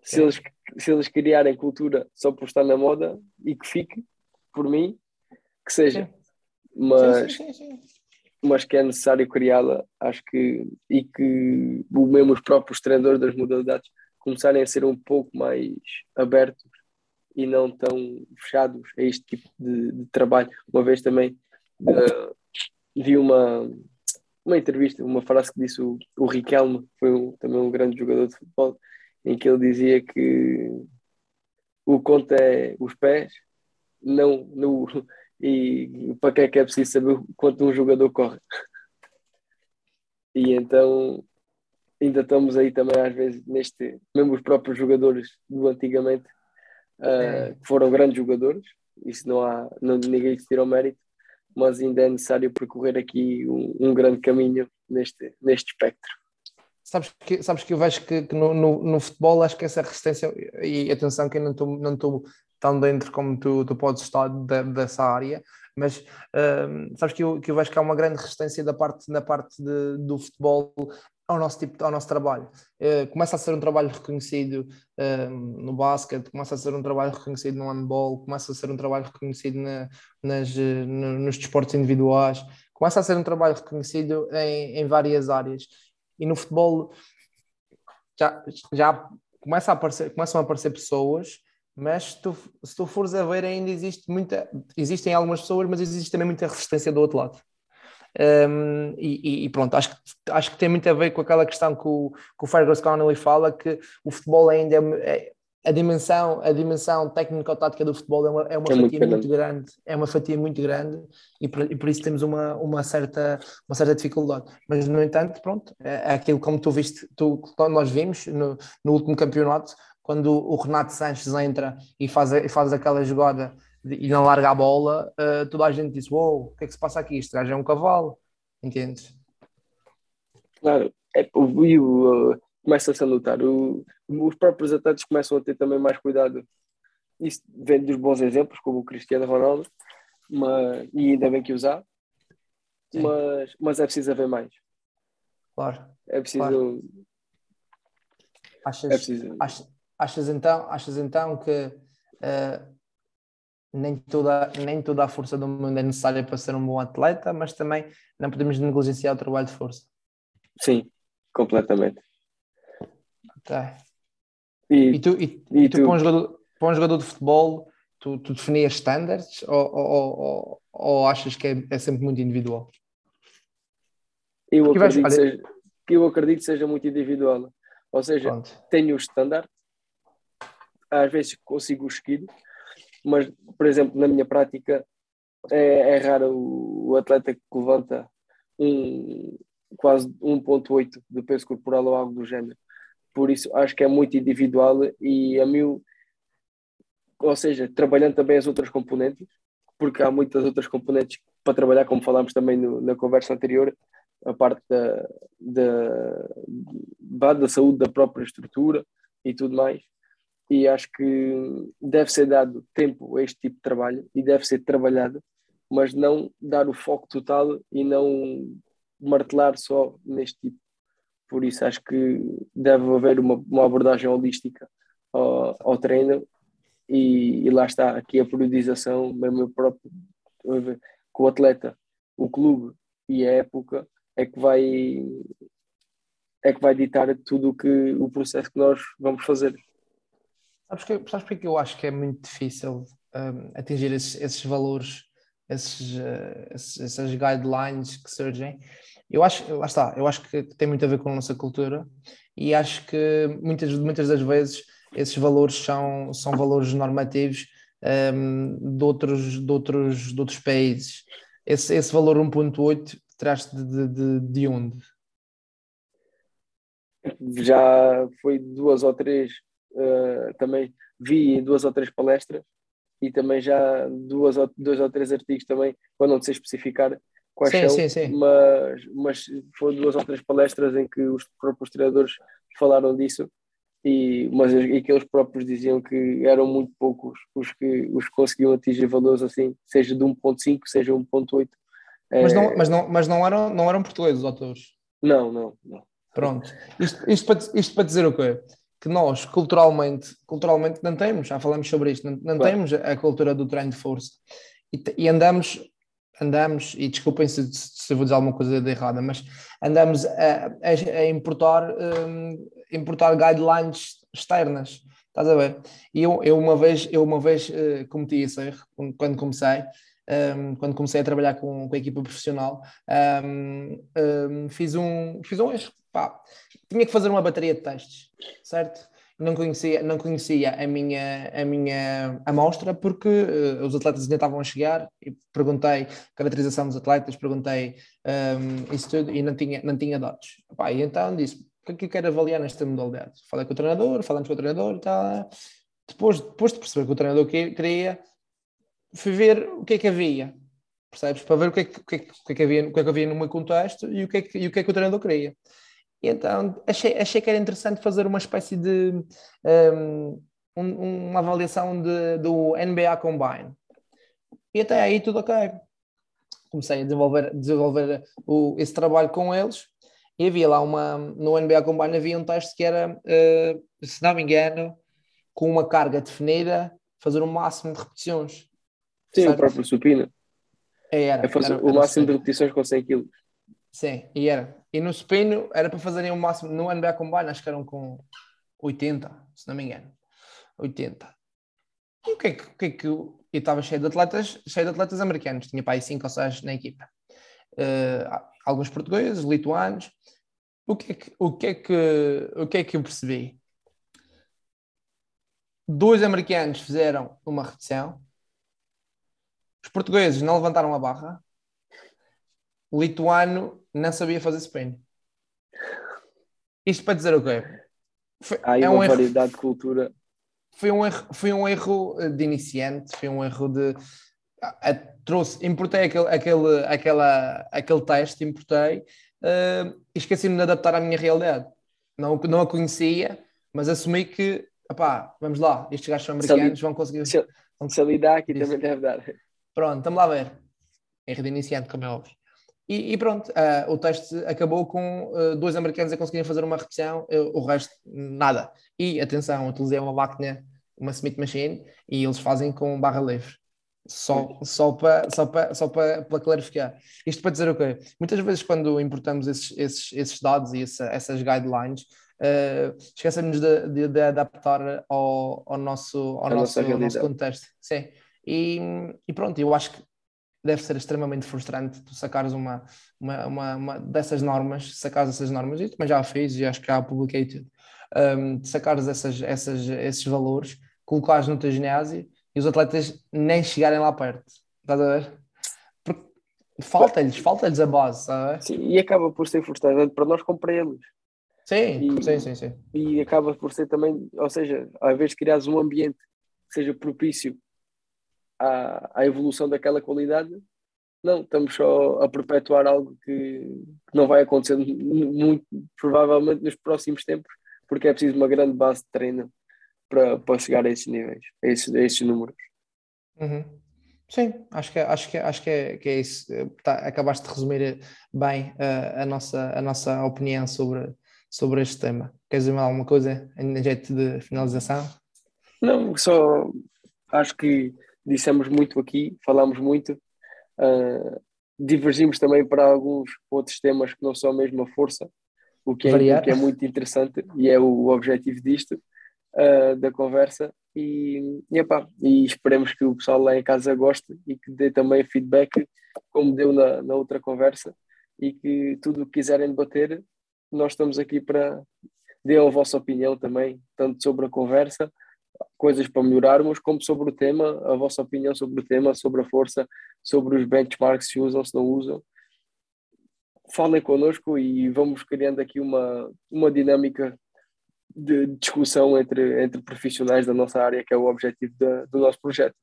se, eles, se eles criarem cultura só por estar na moda e que fique, por mim, que seja. Sim. Mas, sim, sim, mas que é necessário criá-la, acho que, e que mesmo os próprios treinadores das modalidades começarem a ser um pouco mais abertos e não tão fechados a este tipo de, de trabalho. Uma vez também uh, vi uma, uma entrevista, uma frase que disse o, o Riquelme, foi um, também um grande jogador de futebol, em que ele dizia que o conto é os pés, não no, e para que é que é preciso saber quanto um jogador corre. E então ainda estamos aí também às vezes neste, mesmo os próprios jogadores do antigamente uh, foram grandes jogadores, isso não há, não, ninguém se tira o mérito, mas ainda é necessário percorrer aqui um, um grande caminho neste, neste espectro. Sabes que, sabes que eu vejo que, que no, no, no, futebol acho que essa resistência, e atenção que eu não estou não estou tão dentro como tu, tu podes estar de, dessa área, mas um, sabes que eu, que eu vejo que há uma grande resistência da parte, da parte de, do futebol ao nosso tipo ao nosso trabalho. Uh, começa a ser um trabalho reconhecido uh, no basquete, começa a ser um trabalho reconhecido no handball, começa a ser um trabalho reconhecido na, nas, uh, nos desportos individuais, começa a ser um trabalho reconhecido em, em várias áreas. E no futebol já, já começa a aparecer, começam a aparecer pessoas, mas se tu, se tu fores a ver, ainda existe muita, existem algumas pessoas, mas existe também muita resistência do outro lado. Um, e, e, pronto, acho que, acho que tem muito a ver com aquela questão que o, que o Fergus Connolly fala, que o futebol ainda é, é a dimensão, a dimensão técnico-tática do futebol é uma, é uma é fatia muito, muito, grande, é uma fatia muito grande e por, e por, isso temos uma, uma, certa, uma certa dificuldade. Mas, no entanto, pronto, é, é aquilo como tu viste, tu, nós vimos no, no último campeonato, quando o Renato Sanches entra e faz, e faz aquela jogada e não larga a bola, uh, toda a gente disse: Uou, wow, o que é que se passa aqui? Este gajo é um cavalo, entendes? Claro, é, e uh, começa-se a notar. O, os próprios atletas começam a ter também mais cuidado. Isso vem dos bons exemplos, como o Cristiano Ronaldo, mas, e ainda bem que usar, mas, mas é preciso haver mais. Claro. É preciso. Claro. Achas, é preciso... Achas, achas, então, achas então que uh, nem toda, nem toda a força do mundo é necessária para ser um bom atleta, mas também não podemos negligenciar o trabalho de força. Sim, completamente. Ok. E, e tu, e, e, e tu, tu? Para, um jogador, para um jogador de futebol, tu, tu definias standards ou, ou, ou, ou achas que é, é, sempre muito individual? Eu acredito, vais, seja, eu acredito que seja muito individual. Ou seja, Pronto. tenho o standard, às vezes consigo seguir, mas, por exemplo, na minha prática, é, é raro o, o, atleta que levanta um, quase 1,8 de peso corporal ou algo do género. Por isso, acho que é muito individual e a mim, ou seja, trabalhando também as outras componentes, porque há muitas outras componentes para trabalhar, como falámos também no, na conversa anterior, a parte da, da, da saúde da própria estrutura e tudo mais. E acho que deve ser dado tempo a este tipo de trabalho e deve ser trabalhado, mas não dar o foco total e não martelar só neste tipo. Por isso acho que deve haver uma, uma abordagem holística ao, ao treino e, e, lá está, aqui a periodização, mesmo próprio, com o atleta, o clube e a época é que vai é que vai ditar tudo o que o processo que nós vamos fazer. Sabes, que, sabes porque eu acho que é muito difícil um, atingir esses, esses valores, esses, uh, esses, essas guidelines que surgem? Eu acho, lá está, eu acho que tem muito a ver com a nossa cultura e acho que muitas, muitas das vezes esses valores são, são valores normativos um, de, outros, de, outros, de outros países. Esse, esse valor 1.8 traz de, de, de onde? Já foi duas ou três, uh, também vi duas ou três palestras e também já duas ou, dois ou três artigos também, para não sei especificar quais sim, são, sim, sim. Mas, mas foram duas ou três palestras em que os próprios treinadores falaram disso e, mas, e que eles próprios diziam que eram muito poucos os que, os que conseguiam atingir valores assim, seja de 1.5, seja 1.8 mas não, é. mas não, mas não, eram, não eram portugueses os autores? Não, não, não. Pronto. Isto, isto, para, isto para dizer o quê? Que nós, culturalmente, culturalmente não temos, já falamos sobre isto, não, não claro. temos a cultura do treino de força. E, e andamos, andamos, e desculpem se, se vou dizer alguma coisa de errada, mas andamos a, a, a importar, um, importar guidelines externas. Estás a ver? E eu, eu uma vez, eu uma vez uh, cometi esse erro quando comecei, um, quando comecei a trabalhar com, com a equipa profissional, um, um, fiz, um, fiz um erro. Pá, tinha que fazer uma bateria de testes, certo? Não conhecia, não conhecia a minha, a minha amostra porque uh, os atletas ainda estavam a chegar e perguntei caracterização dos atletas, perguntei um, isso tudo e não tinha, não tinha dados. Pá, e então disse: o que é que eu quero avaliar nesta modalidade? Falei com o treinador, falamos com o treinador e tal. Depois, depois de perceber que o treinador queria, fui ver o que é que havia, percebes? Para ver o que é que, o que, é que, o que, é que havia, o que é que havia no meu contexto e o que é que, e o, que, é que o treinador queria. E então achei, achei que era interessante fazer uma espécie de um, uma avaliação de, do NBA Combine. E até aí tudo ok. Comecei a desenvolver, desenvolver o, esse trabalho com eles e havia lá uma, no NBA Combine havia um teste que era, uh, se não me engano, com uma carga definida, fazer o um máximo de repetições. Sim, o próprio supino. É, era, é fazer era, o máximo de repetições com 100 kg. Sim, e era. E no supino era para fazerem o máximo, no NBA Combine acho que eram com 80, se não me engano. 80. E o que é que, o que, é que eu estava cheio de atletas, cheio de atletas americanos, tinha para aí 5 ou 6 na equipa. Uh, alguns portugueses, lituanos. O que, é que, o, que é que, o que é que eu percebi? Dois americanos fizeram uma repetição, os portugueses não levantaram a barra. O lituano não sabia fazer spin. Isto para dizer o quê? Foi, Há aí é uma um variedade erro, de cultura. Foi um, erro, foi um erro de iniciante, foi um erro de. A, a, trouxe, importei aquele, aquele, aquela, aquele teste, importei uh, e esqueci-me de adaptar à minha realidade. Não, não a conhecia, mas assumi que, opá, vamos lá, estes gajos são americanos, vão conseguir. Se, se dá aqui, também deve dar. Pronto, estamos lá a ver. Erro de iniciante, como é óbvio. E, e pronto, uh, o teste acabou com uh, dois americanos a conseguirem fazer uma repetição, uh, o resto, nada. E atenção, utilizei uma máquina, uma Smith Machine, e eles fazem com barra livre. Só, só, para, só, para, só para, para clarificar. Isto para dizer o quê? Muitas vezes, quando importamos esses, esses, esses dados e essa, essas guidelines, uh, esquecemos de, de, de, adaptar ao, ao nosso, ao nosso, ao nosso contexto. Sim. E, e pronto, eu acho que deve ser extremamente frustrante tu sacares uma, uma, uma, uma dessas normas, sacares essas normas, e também já fiz e acho que já publiquei tudo, um, sacares essas, essas, esses valores, colocares no teu ginásio e os atletas nem chegarem lá perto. Estás a ver? Falta-lhes, falta-lhes a base, sabe? Sim, e acaba por ser frustrante para nós como para eles. Sim, e, sim, sim, sim. E acaba por ser também, ou seja, ao invés de criares um ambiente que seja propício à, à evolução daquela qualidade, não, estamos só a perpetuar algo que, não vai acontecer muito provavelmente nos próximos tempos, porque é preciso uma grande base de treino para, para chegar a esses níveis, a esses, a esses números. Uhum. Sim, acho que, acho que, acho que, é, que é isso. Tá, acabaste de resumir bem uh, a, nossa, a nossa opinião sobre, sobre este tema. Queres dizer alguma coisa em jeito de finalização? Não, só acho que dissemos muito aqui, falamos muito, uh, divergimos também para alguns outros temas que não são a mesma força, o que é, o que é muito interessante e é o objetivo disto, uh, da conversa. E, e, epá, e esperemos que o pessoal lá em casa goste e que dê também feedback, como deu na, na outra conversa, e que tudo o que quiserem debater, nós estamos aqui para dar a vossa opinião também, tanto sobre a conversa, coisas para melhorarmos, como sobre o tema, a vossa opinião sobre o tema, sobre a força, sobre os benchmarks se usam, se não usam. Falem connosco e vamos criando aqui uma, uma dinâmica de discussão entre, entre profissionais da nossa área, que é o objetivo da, do nosso projeto.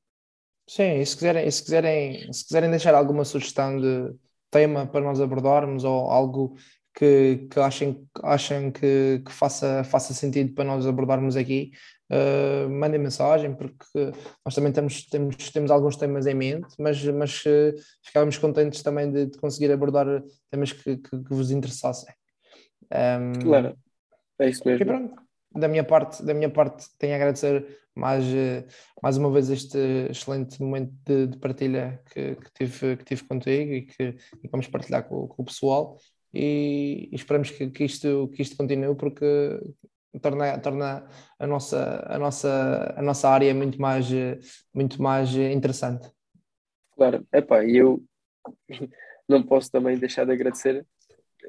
Sim, e se quiserem, se, quiserem, se quiserem deixar alguma sugestão de tema para nós abordarmos ou algo que, que achem, achem que, que faça, faça sentido para nós abordarmos aqui, uh, mandem mensagem, porque nós também temos, temos, temos alguns temas em mente, mas, mas uh, ficávamos contentes também de, de conseguir abordar temas que, que, que vos interessassem. Um, claro. É isso mesmo. E pronto, da minha parte, da minha parte tenho a agradecer mais, mais uma vez este excelente momento de, de partilha que, que, tive, que tive contigo e que, e vamos partilhar com, com, o pessoal e, e esperamos que, que, isto, que isto continue porque torna, torna a, nossa, a, nossa, a nossa área muito mais, muito mais interessante. Claro, epá, e eu não posso também deixar de agradecer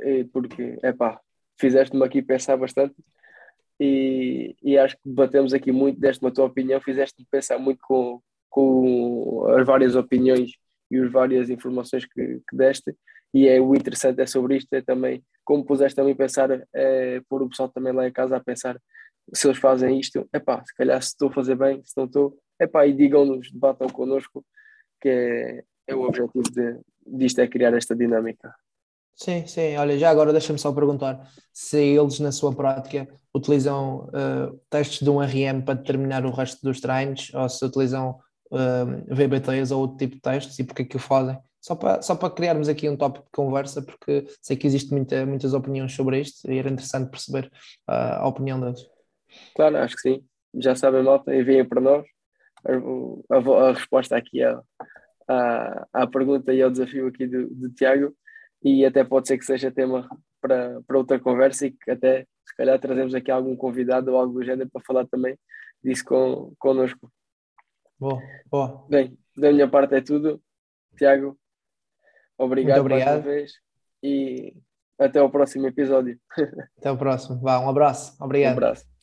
eh, porque, epá, fizeste-me aqui pensar bastante e, e acho que batemos aqui muito, deste-me a tua opinião, fizeste-me pensar muito com, com as várias opiniões e as várias informações que, que deste e é o interessante é sobre isto, é também como puseste também pensar, é, pôr o pessoal também lá em casa a pensar se eles fazem isto, é pá, se calhar se estou a fazer bem, se não estou, é pá, e digam-nos, debatam connosco, que é, é o objetivo de, disto, é criar esta dinâmica. Sim, sim. Olha, já agora deixa-me só perguntar se eles, na sua prática, utilizam uh, testes de um RM para determinar o resto dos treinos ou se utilizam uh, eh, VBTs ou outro tipo de testes e porque é que o fazem. Só para, só para criarmos aqui um tópico de conversa, porque sei que existem muita, muitas opiniões sobre isto e era interessante perceber uh, a opinião deles. Claro, acho que sim. Já sabem, malta, enviem para nós. A, a, a resposta aqui à, à, à pergunta e ao desafio aqui do, do Tiago e até pode ser que seja tema para, para outra conversa e que até se calhar trazemos aqui algum convidado ou algo do género para falar também disso com, connosco. Boa, boa. Bem, da minha parte é tudo. Tiago, obrigado, obrigado. mais uma vez e até ao próximo episódio. Até o próximo. Vá, um abraço. Obrigado. Um abraço.